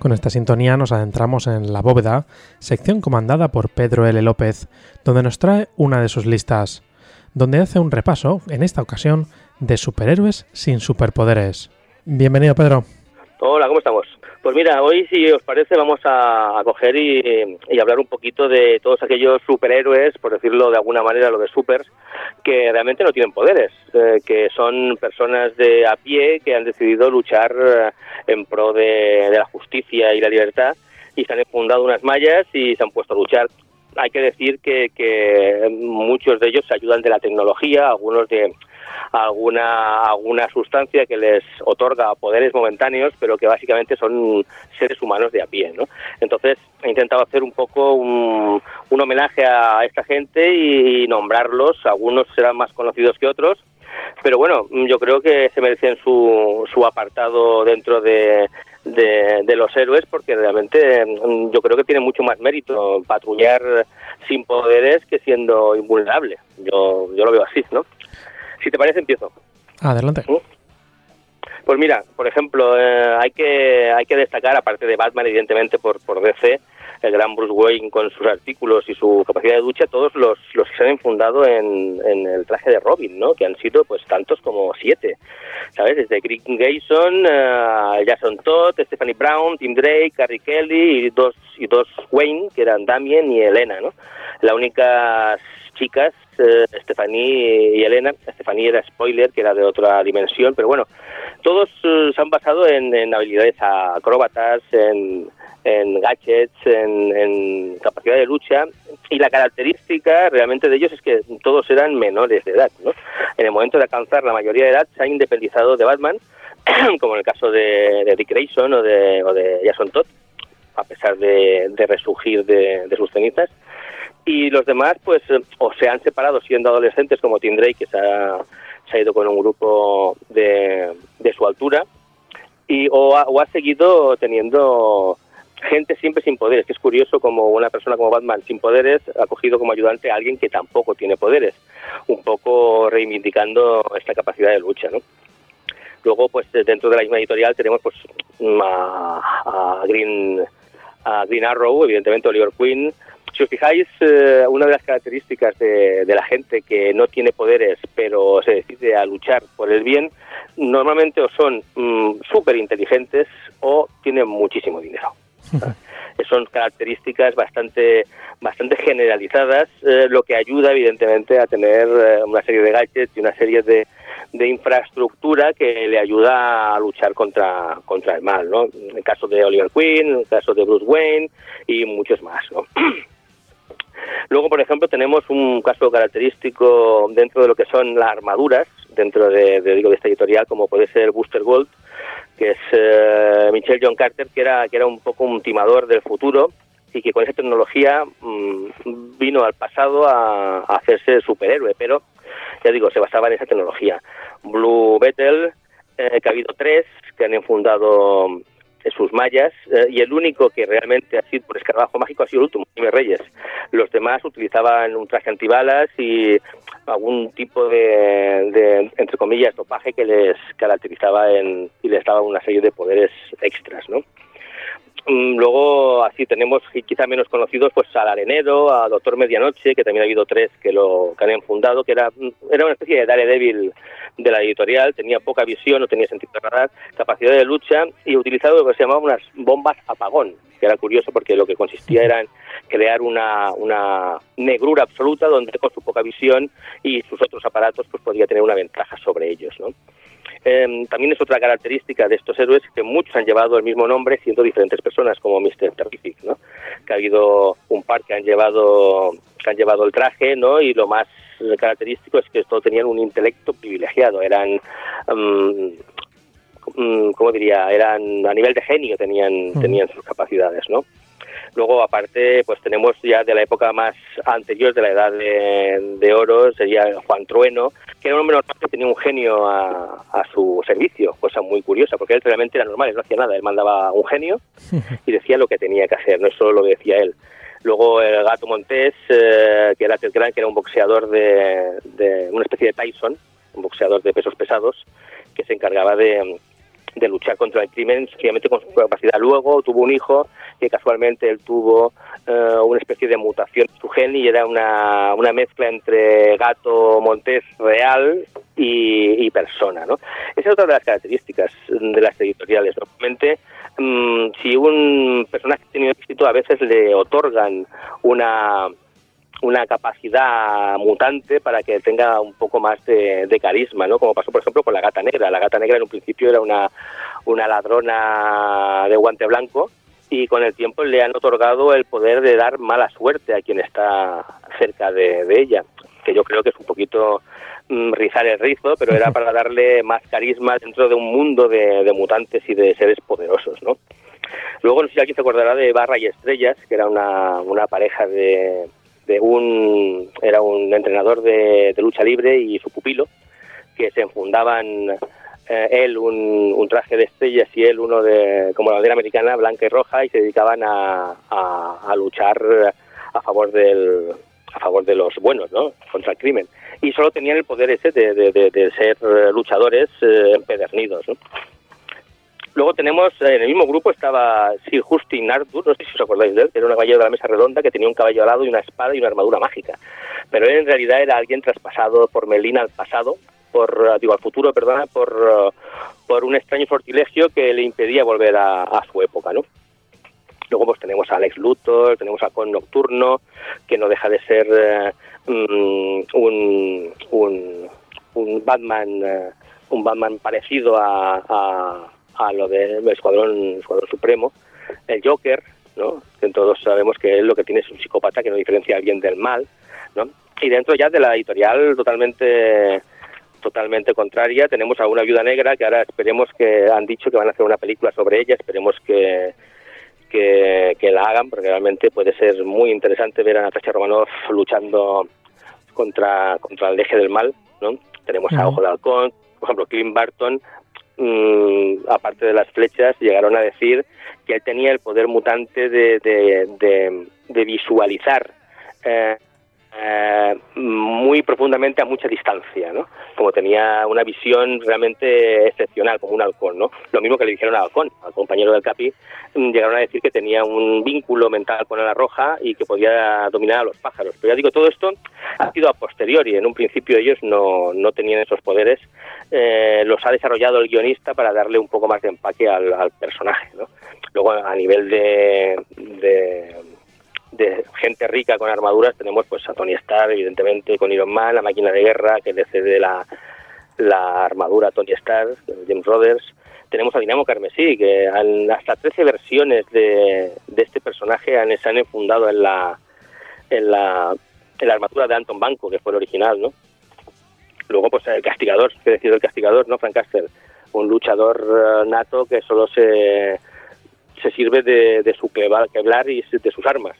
Con esta sintonía nos adentramos en La Bóveda, sección comandada por Pedro L. López, donde nos trae una de sus listas, donde hace un repaso, en esta ocasión, de superhéroes sin superpoderes. Bienvenido, Pedro. Hola, ¿cómo estamos? Pues mira, hoy si os parece vamos a, coger y, hablar un poquito de todos aquellos superhéroes, por decirlo de alguna manera, lo de supers, que realmente no tienen poderes, eh, que son personas de a pie que han decidido luchar eh, en pro de, la justicia y la libertad y se han fundado unas mallas y se han puesto a luchar. Hay que decir que, que muchos de ellos se ayudan de la tecnología, algunos de alguna, alguna sustancia que les otorga poderes momentáneos, pero que básicamente son seres humanos de a pie. ¿no? Entonces he intentado hacer un poco un, un homenaje a esta gente y nombrarlos. Algunos serán más conocidos que otros, pero bueno, yo creo que se merecen su, su apartado dentro de, de, los héroes porque realmente mm, yo creo que tiene mucho más mérito patrullar sin poderes que siendo invulnerable. Yo, yo lo veo así, ¿no? Si te parece, empiezo. Adelante. Pues mira, por ejemplo, eh, hay que hay que destacar, aparte de Batman, evidentemente por, por DC, el gran Bruce Wayne con sus artículos y su capacidad de ducha, todos los, los que se han fundado en, en el traje de Robin, ¿no? Que han sido pues tantos como siete, ¿sabes? Desde Greg Gayson, uh, Jason Todd, Stephanie Brown, Tim Drake, Carrie Kelly y dos y dos Wayne que eran Damien y Elena, ¿no? La única chicas, eh, Stephanie y Elena. Stephanie era spoiler, que era de otra dimensión, pero bueno, todos eh, se han basado en, habilidades acróbatas, en, en gadgets, en, capacidad de lucha y la característica realmente de ellos es que todos eran menores de edad. ¿no? En el momento de alcanzar la mayoría de edad se han independizado de Batman, como en el caso de, Dick Grayson o de, o de Jason Todd, a pesar de, resurgir de, sus cenizas y los demás pues o se han separado siendo adolescentes como Tim Drake que se ha, se ha ido con un grupo de, de su altura y o ha, o ha seguido teniendo gente siempre sin poderes, que es curioso como una persona como Batman sin poderes ha cogido como ayudante a alguien que tampoco tiene poderes, un poco reivindicando esta capacidad de lucha, ¿no? Luego, pues dentro de la misma editorial tenemos pues a, a Green a Green Arrow, evidentemente Oliver Queen, si os fijáis, eh, una de las características de, la gente que no tiene poderes pero se decide a luchar por el bien, normalmente o son mm, súper inteligentes o tienen muchísimo dinero. son características bastante bastante generalizadas, eh, lo que ayuda evidentemente a tener eh, una serie de gadgets y una serie de, de infraestructura que le ayuda a luchar contra, contra el mal, ¿no? En el caso de Oliver Queen, en el caso de Bruce Wayne y muchos más. Luego, por ejemplo, tenemos un caso característico dentro de lo que son las armaduras, dentro de, digo, de esta editorial, como puede ser Booster Gold, que es eh, Michelle John Carter, que era, que era un poco un timador del futuro y que con esa tecnología mm, vino al pasado a, hacerse superhéroe, pero ya digo, se basaba en esa tecnología. Blue Beetle, eh, que ha habido tres que han fundado sus mallas eh, y el único que realmente ha sido por escarabajo mágico ha sido el último, Jaime Reyes. Los demás utilizaban un traje antibalas y algún tipo de, entre comillas, dopaje que les caracterizaba en, y les daba una serie de poderes extras, ¿no? Mm, luego, así tenemos quizá menos conocidos, pues al Arenero, a Doctor Medianoche, que también ha habido tres que lo que han fundado, que era, era una especie de Daredevil de la editorial, tenía poca visión, no tenía sentido radar, capacidad de lucha y utilizado lo que se llamaba unas bombas apagón, que era curioso porque lo que consistía era en crear una, una negrura absoluta donde con su poca visión y sus otros aparatos pues podía tener una ventaja sobre ellos, ¿no? Em, también es otra característica de estos héroes que muchos han llevado el mismo nombre siendo diferentes personas, como Mr. Terrific, ¿no? Que ha habido un par que han llevado que han llevado el traje, ¿no? Y lo más característico es que todos tenían un intelecto privilegiado, eran um, ¿cómo diría? Eran a nivel de genio tenían tenían sus capacidades, ¿no? Luego, aparte, pues tenemos ya de la época más anterior, de la edad de, oro, sería Juan Trueno, que era un hombre normal que tenía un genio a, su servicio, cosa muy curiosa, porque él realmente era normal, él no hacía nada, él mandaba un genio y decía lo que tenía que hacer, no solo lo que decía él. Luego el gato Montés, eh, que era Ted que era un boxeador de, de una especie de Tyson, un boxeador de pesos pesados, que se encargaba de, de luchar contra el crimen, sencillamente con su capacidad. Luego tuvo un hijo que casualmente él tuvo eh, una especie de mutación su gen y era una, una mezcla entre gato montés real y, persona. ¿no? Esa es otra de las características de las editoriales. Normalmente, mm, si un personaje tenido éxito, a veces le otorgan una una capacidad mutante para que tenga un poco más de, carisma, ¿no? Como pasó, por ejemplo, con la gata negra. La gata negra en un principio era una, una ladrona de guante blanco y con el tiempo le han otorgado el poder de dar mala suerte a quien está cerca de, ella, que yo creo que es un poquito mm, rizar el rizo, pero era para darle más carisma dentro de un mundo de, de mutantes y de seres poderosos, ¿no? Luego, no sé si alguien se acordará de Barra y Estrellas, que era una, una pareja de, de un era un entrenador de, lucha libre y su pupilo que se enfundaban eh, él un, traje de estrellas y él uno de como la bandera americana blanca y roja y se dedicaban a, a, luchar a favor del a favor de los buenos no contra el crimen y solo tenían el poder ese de, de, ser luchadores eh, empedernidos ¿no? Luego tenemos, eh, en el mismo grupo estaba Sir Justin Arthur, no sé si os acordáis de él, era un caballero de la mesa redonda que tenía un caballo alado y una espada y una armadura mágica. Pero él en realidad era alguien traspasado por Melina al pasado, por, eh, digo, al futuro, perdona, por, eh, por un extraño sortilegio que le impedía volver a, su época, ¿no? Luego pues tenemos a Alex Luthor, tenemos a Con Nocturno, que no deja de ser mm, un, un, un, Batman un Batman parecido a a lo del Escuadrón, Escuadrón Supremo, el Joker, ¿no? que todos sabemos que él lo que tiene es un psicópata que no diferencia al bien del mal, ¿no? y dentro ya de la editorial totalmente totalmente contraria tenemos a una viuda negra que ahora esperemos que han dicho que van a hacer una película sobre ella, esperemos que que, la hagan, porque realmente puede ser muy interesante ver a Natasha Romanoff luchando contra, contra el eje del mal, ¿no? Tenemos a Ojo de Halcón, por ejemplo, Clint Barton aparte de las flechas, llegaron a decir que él tenía el poder mutante de, de, visualizar eh, eh, muy profundamente a mucha distancia, ¿no? Como tenía una visión realmente excepcional, como un halcón, ¿no? Lo mismo que le dijeron al halcón, al compañero del Capi, mm, llegaron a decir que tenía un vínculo mental con la roja y que podía dominar a los pájaros. Pero ya digo, todo esto ha sido a posteriori, en un principio ellos no, no tenían esos poderes, eh, los ha desarrollado el guionista para darle un poco más de empaque al, personaje, ¿no? Luego, a nivel de gente rica con armaduras tenemos pues a Tony Stark, evidentemente, con Iron Man, la máquina de guerra que le cede la, la armadura a Tony Stark, James Rodgers. Tenemos a Dinamo Carmesí, que hasta 13 versiones de, de este personaje han, se han enfundado en la, en la, en la armadura de Anton Banco, que fue el original, ¿no? Luego, pues el castigador, que decidió el castigador, ¿no? Frank Castle, un luchador eh, nato que solo se, se sirve de, de su queblar y de sus armas.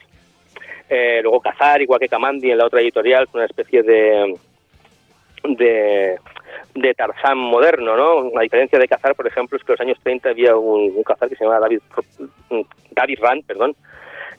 Eh, luego Cazar, igual que Kamandi en la otra editorial, una especie de, de, Tarzán moderno, ¿no? La diferencia de Cazar, por ejemplo, es que en los años 30 había un, un Cazar que se llamaba David, David Rand, perdón,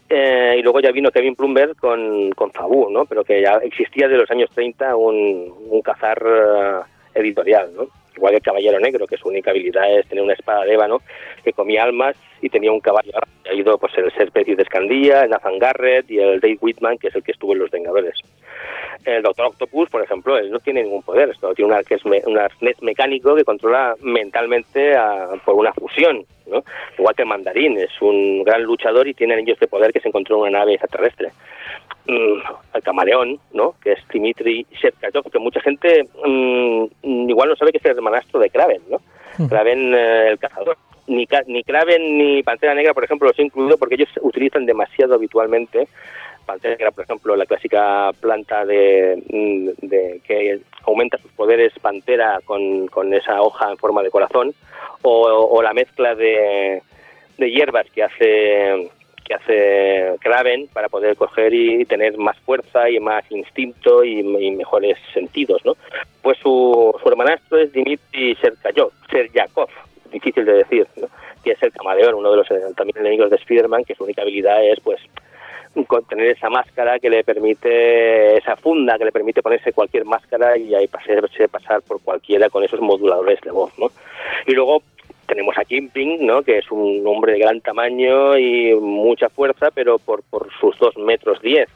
eh, y luego ya vino Kevin Plumber con, con Fabú, ¿no? Pero que ya existía de los años 30 un, un Cazar eh, editorial, ¿no? Igual el Caballero Negro, que su única habilidad es tener una espada de ébano que comía almas y tenía un caballo. Ha ido pues el Ser de Escandía, el Nathan Garrett y el Dave Whitman, que es el que estuvo en Los Vengadores. El Doctor Octopus, por ejemplo, él no tiene ningún poder, esto tiene un, arnés mecánico que controla mentalmente por una fusión. ¿no? Igual que el Mandarín, es un gran luchador y tiene anillos de poder que se encontró en una nave extraterrestre. Mm, el camaleón, ¿no? que es Dimitri Shevkatov, que mucha gente mm, igual no sabe que es el hermanastro de Kraven, ¿no? Hmm. Kraven eh, el cazador. Ni, ni Kraven ni Pantera Negra, por ejemplo, los he incluido porque ellos utilizan demasiado habitualmente Pantera por ejemplo, la clásica planta de, mm, de que aumenta sus poderes Pantera con, con, esa hoja en forma de corazón, o, o la mezcla de, de hierbas que hace que hace Kraven para poder coger y tener más fuerza y más instinto y, mejores sentidos, ¿no? Pues su, su hermanastro es Dimitri Serkayov, Serjakov, difícil de decir, ¿no? que es el camaleón, uno de los eh, también enemigos de Spider-Man, que su única habilidad es pues tener esa máscara que le permite, esa funda que le permite ponerse cualquier máscara y ahí pasarse pasar por cualquiera con esos moduladores de voz, ¿no? Y luego tenemos a Kimping, ¿no? que es un hombre de gran tamaño y mucha fuerza, pero por, por sus dos metros diez.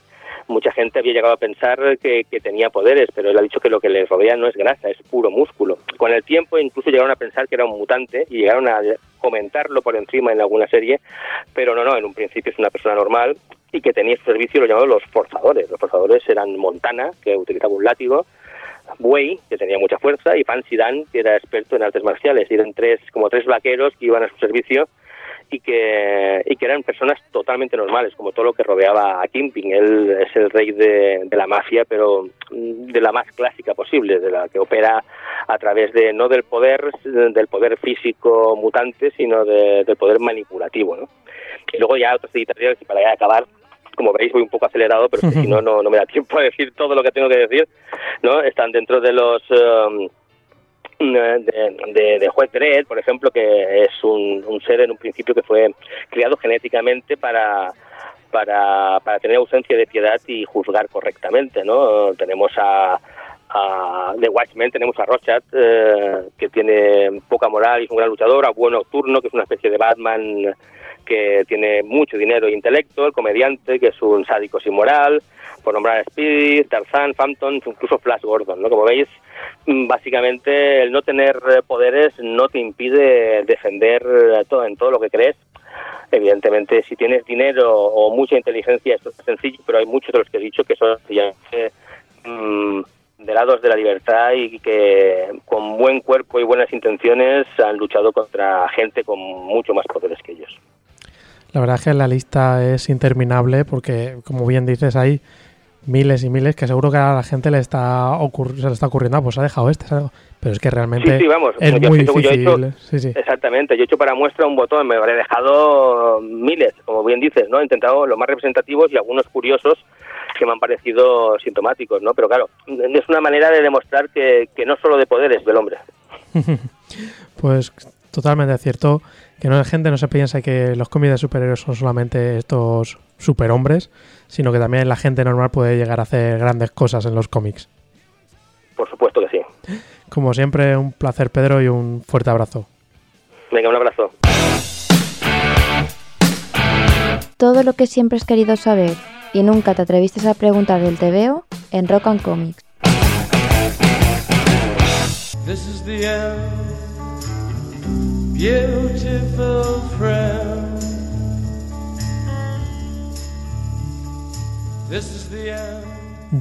Mucha gente había llegado a pensar que, tenía poderes, pero él ha dicho que lo que le rodea no es grasa, es puro músculo. Con el tiempo incluso llegaron a pensar que era un mutante y llegaron a comentarlo por encima en alguna serie, pero no, no, en un principio es una persona normal y que tenía su servicio lo llamaban los forzadores. Los forzadores eran Montana, que utilizaba un látigo, Wei, que tenía mucha fuerza, y Fancy Dan, que era experto en artes marciales. Y eran tres, como tres vaqueros que iban a su servicio y que, y que eran personas totalmente normales, como todo lo que rodeaba a Kimping. Él es el rey de, la mafia, pero de la más clásica posible, de la que opera a través de, no del poder, del poder físico mutante, sino del poder manipulativo, ¿no? Y luego ya otros editoriales, y para ya acabar, como veis voy un poco acelerado, pero si no, no, me da tiempo a decir todo lo que tengo que decir, ¿no? Están dentro de los... Um, de, de, Juez Dredd, por ejemplo, que es un, un, ser en un principio que fue criado genéticamente para, para, para tener ausencia de piedad y juzgar correctamente, ¿no? Tenemos a, a The Watchmen, tenemos a Rorschach, eh, que tiene poca moral y es un gran luchador, a Buen Nocturno, que es una especie de Batman que tiene mucho dinero e intelecto, el comediante, que es un sádico sin moral, por nombrar a Speed, Tarzan, Phantom, incluso Flash Gordon, ¿no? Como veis, mm, básicamente el no tener poderes no te impide defender todo en todo lo que crees. Evidentemente, si tienes dinero o mucha inteligencia, esto es sencillo, pero hay muchos de los que he dicho que son mm, de lados de la libertad y que con buen cuerpo y buenas intenciones han luchado contra gente con mucho más poderes que ellos. La verdad es que la lista es interminable porque, como bien dices, hay miles y miles que seguro que a la gente le está se le está ocurriendo, ah, pues ha dejado este, pero es que realmente es muy difícil. Exactamente, yo he hecho para muestra un botón, me habré dejado miles, como bien dices, ¿no? He intentado los más representativos y algunos curiosos que me han parecido sintomáticos, ¿no? Pero claro, es una manera de demostrar que, que no solo de poderes del hombre. pues totalmente cierto que no la gente no se piensa que los cómics de superhéroes son solamente estos superhombres, sino que también la gente normal puede llegar a hacer grandes cosas en los cómics. Por supuesto que sí. Como siempre, un placer Pedro y un fuerte abrazo. Venga, un abrazo. Todo lo que siempre has querido saber y nunca te atreviste a preguntar del TVO en Rock and Comics. This is the end.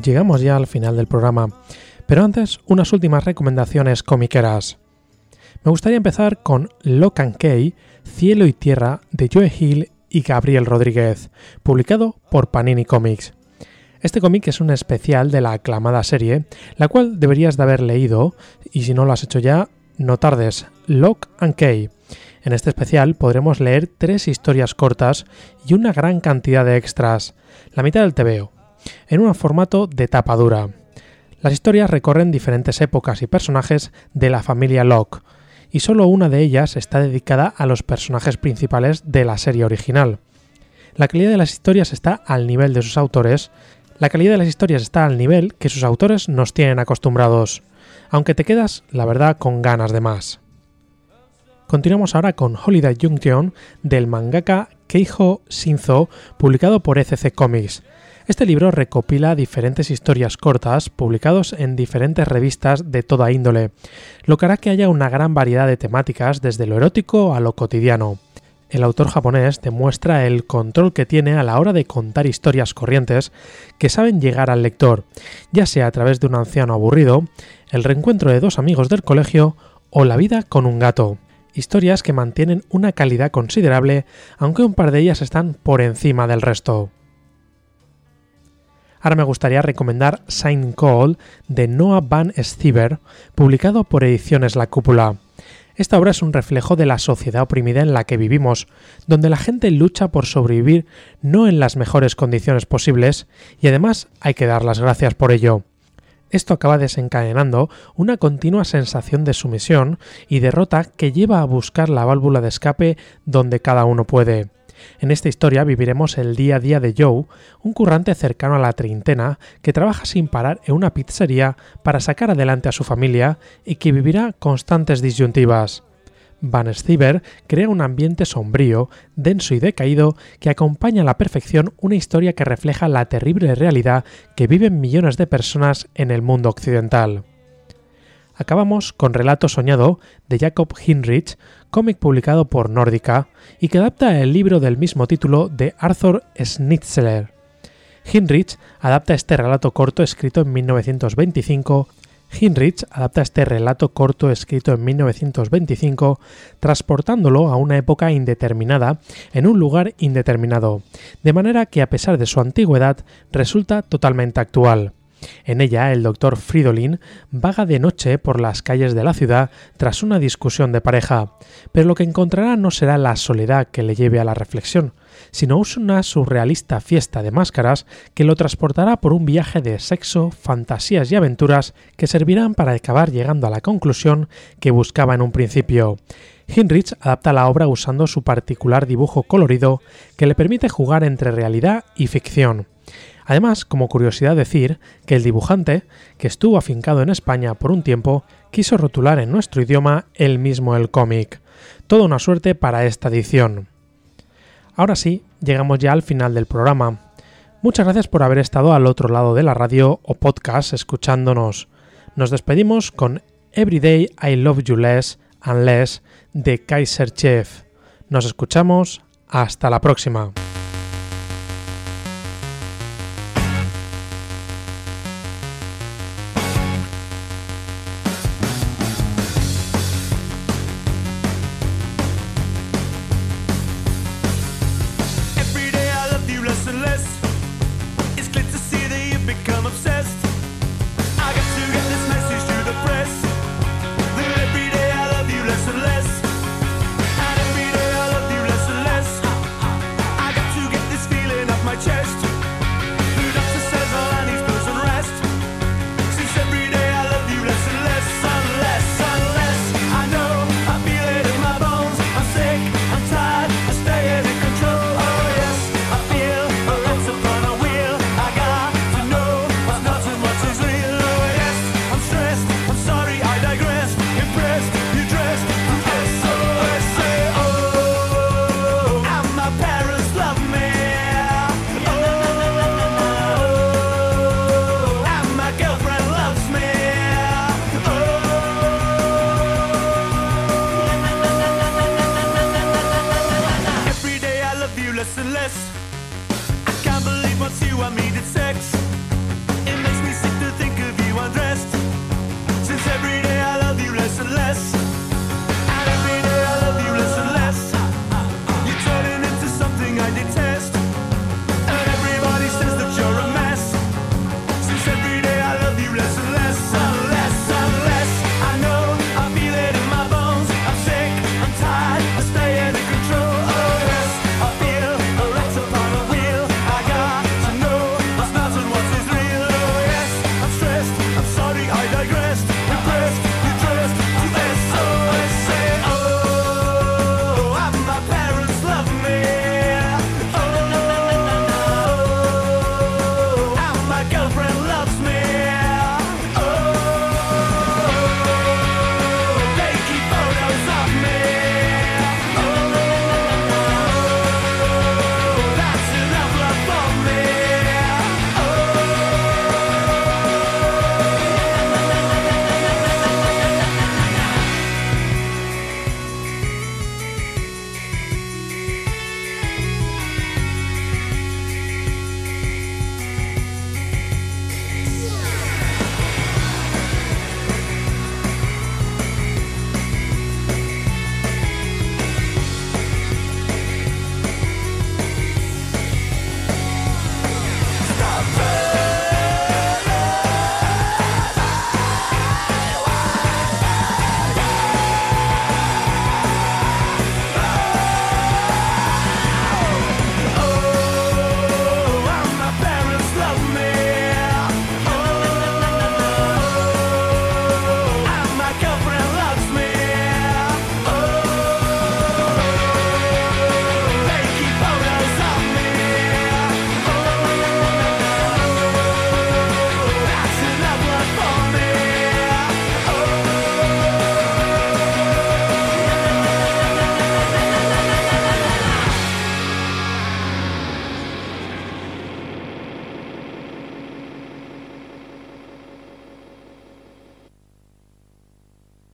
Llegamos ya al final del programa, pero antes unas últimas recomendaciones comiqueras. Me gustaría empezar con Lock and Key, Cielo y Tierra de Joe Hill y Gabriel Rodríguez, publicado por Panini Comics. Este cómic es un especial de la aclamada serie, la cual deberías de haber leído, y si no lo has hecho ya, no tardes, Lock and Key. En este especial podremos leer tres historias cortas y una gran cantidad de extras, la mitad del TVO, en un formato de tapa dura. Las historias recorren diferentes épocas y personajes de la familia Locke, y solo una de ellas está dedicada a los personajes principales de la serie original. La calidad de las historias está al nivel de sus autores, la calidad de las historias está al nivel que sus autores nos tienen acostumbrados aunque te quedas, la verdad, con ganas de más. Continuamos ahora con Holiday Junction del mangaka Keijo Shinzo, publicado por ECC Comics. Este libro recopila diferentes historias cortas publicados en diferentes revistas de toda índole, lo que hará que haya una gran variedad de temáticas desde lo erótico a lo cotidiano el autor japonés demuestra el control que tiene a la hora de contar historias corrientes que saben llegar al lector, ya sea a través de un anciano aburrido, el reencuentro de dos amigos del colegio o la vida con un gato. Historias que mantienen una calidad considerable, aunque un par de ellas están por encima del resto. Ahora me gustaría recomendar Sign Call de Noah Van Stever, publicado por Ediciones La Cúpula. Esta obra es un reflejo de la sociedad oprimida en la que vivimos, donde la gente lucha por sobrevivir no en las mejores condiciones posibles, y además hay que dar las gracias por ello. Esto acaba desencadenando una continua sensación de sumisión y derrota que lleva a buscar la válvula de escape donde cada uno puede. En esta historia viviremos el día a día de Joe, un currante cercano a la treintena que trabaja sin parar en una pizzería para sacar adelante a su familia y que vivirá constantes disyuntivas. Van Stieber crea un ambiente sombrío, denso y decaído que acompaña a la perfección una historia que refleja la terrible realidad que viven millones de personas en el mundo occidental. Acabamos con Relato Soñado de Jacob Hinrich, cómic publicado por Nordica y que adapta el libro del mismo título de Arthur Schnitzler. Hinrich adapta este relato corto escrito en 1925 Hinrich adapta este relato corto escrito en 1925, transportándolo a una época indeterminada en un lugar indeterminado, de manera que a pesar de su antigüedad resulta totalmente actual. En ella, el doctor Fridolin vaga de noche por las calles de la ciudad tras una discusión de pareja, pero lo que encontrará no será la soledad que le lleve a la reflexión, sino una surrealista fiesta de máscaras que lo transportará por un viaje de sexo, fantasías y aventuras que servirán para acabar llegando a la conclusión que buscaba en un principio. Hinrich adapta la obra usando su particular dibujo colorido que le permite jugar entre realidad y ficción. Además, como curiosidad decir que el dibujante, que estuvo afincado en España por un tiempo, quiso rotular en nuestro idioma él mismo el cómic. Toda una suerte para esta edición. Ahora sí, llegamos ya al final del programa. Muchas gracias por haber estado al otro lado de la radio o podcast escuchándonos. Nos despedimos con Everyday I Love You Less and Less de Kaiser Chef. Nos escuchamos. Hasta la próxima.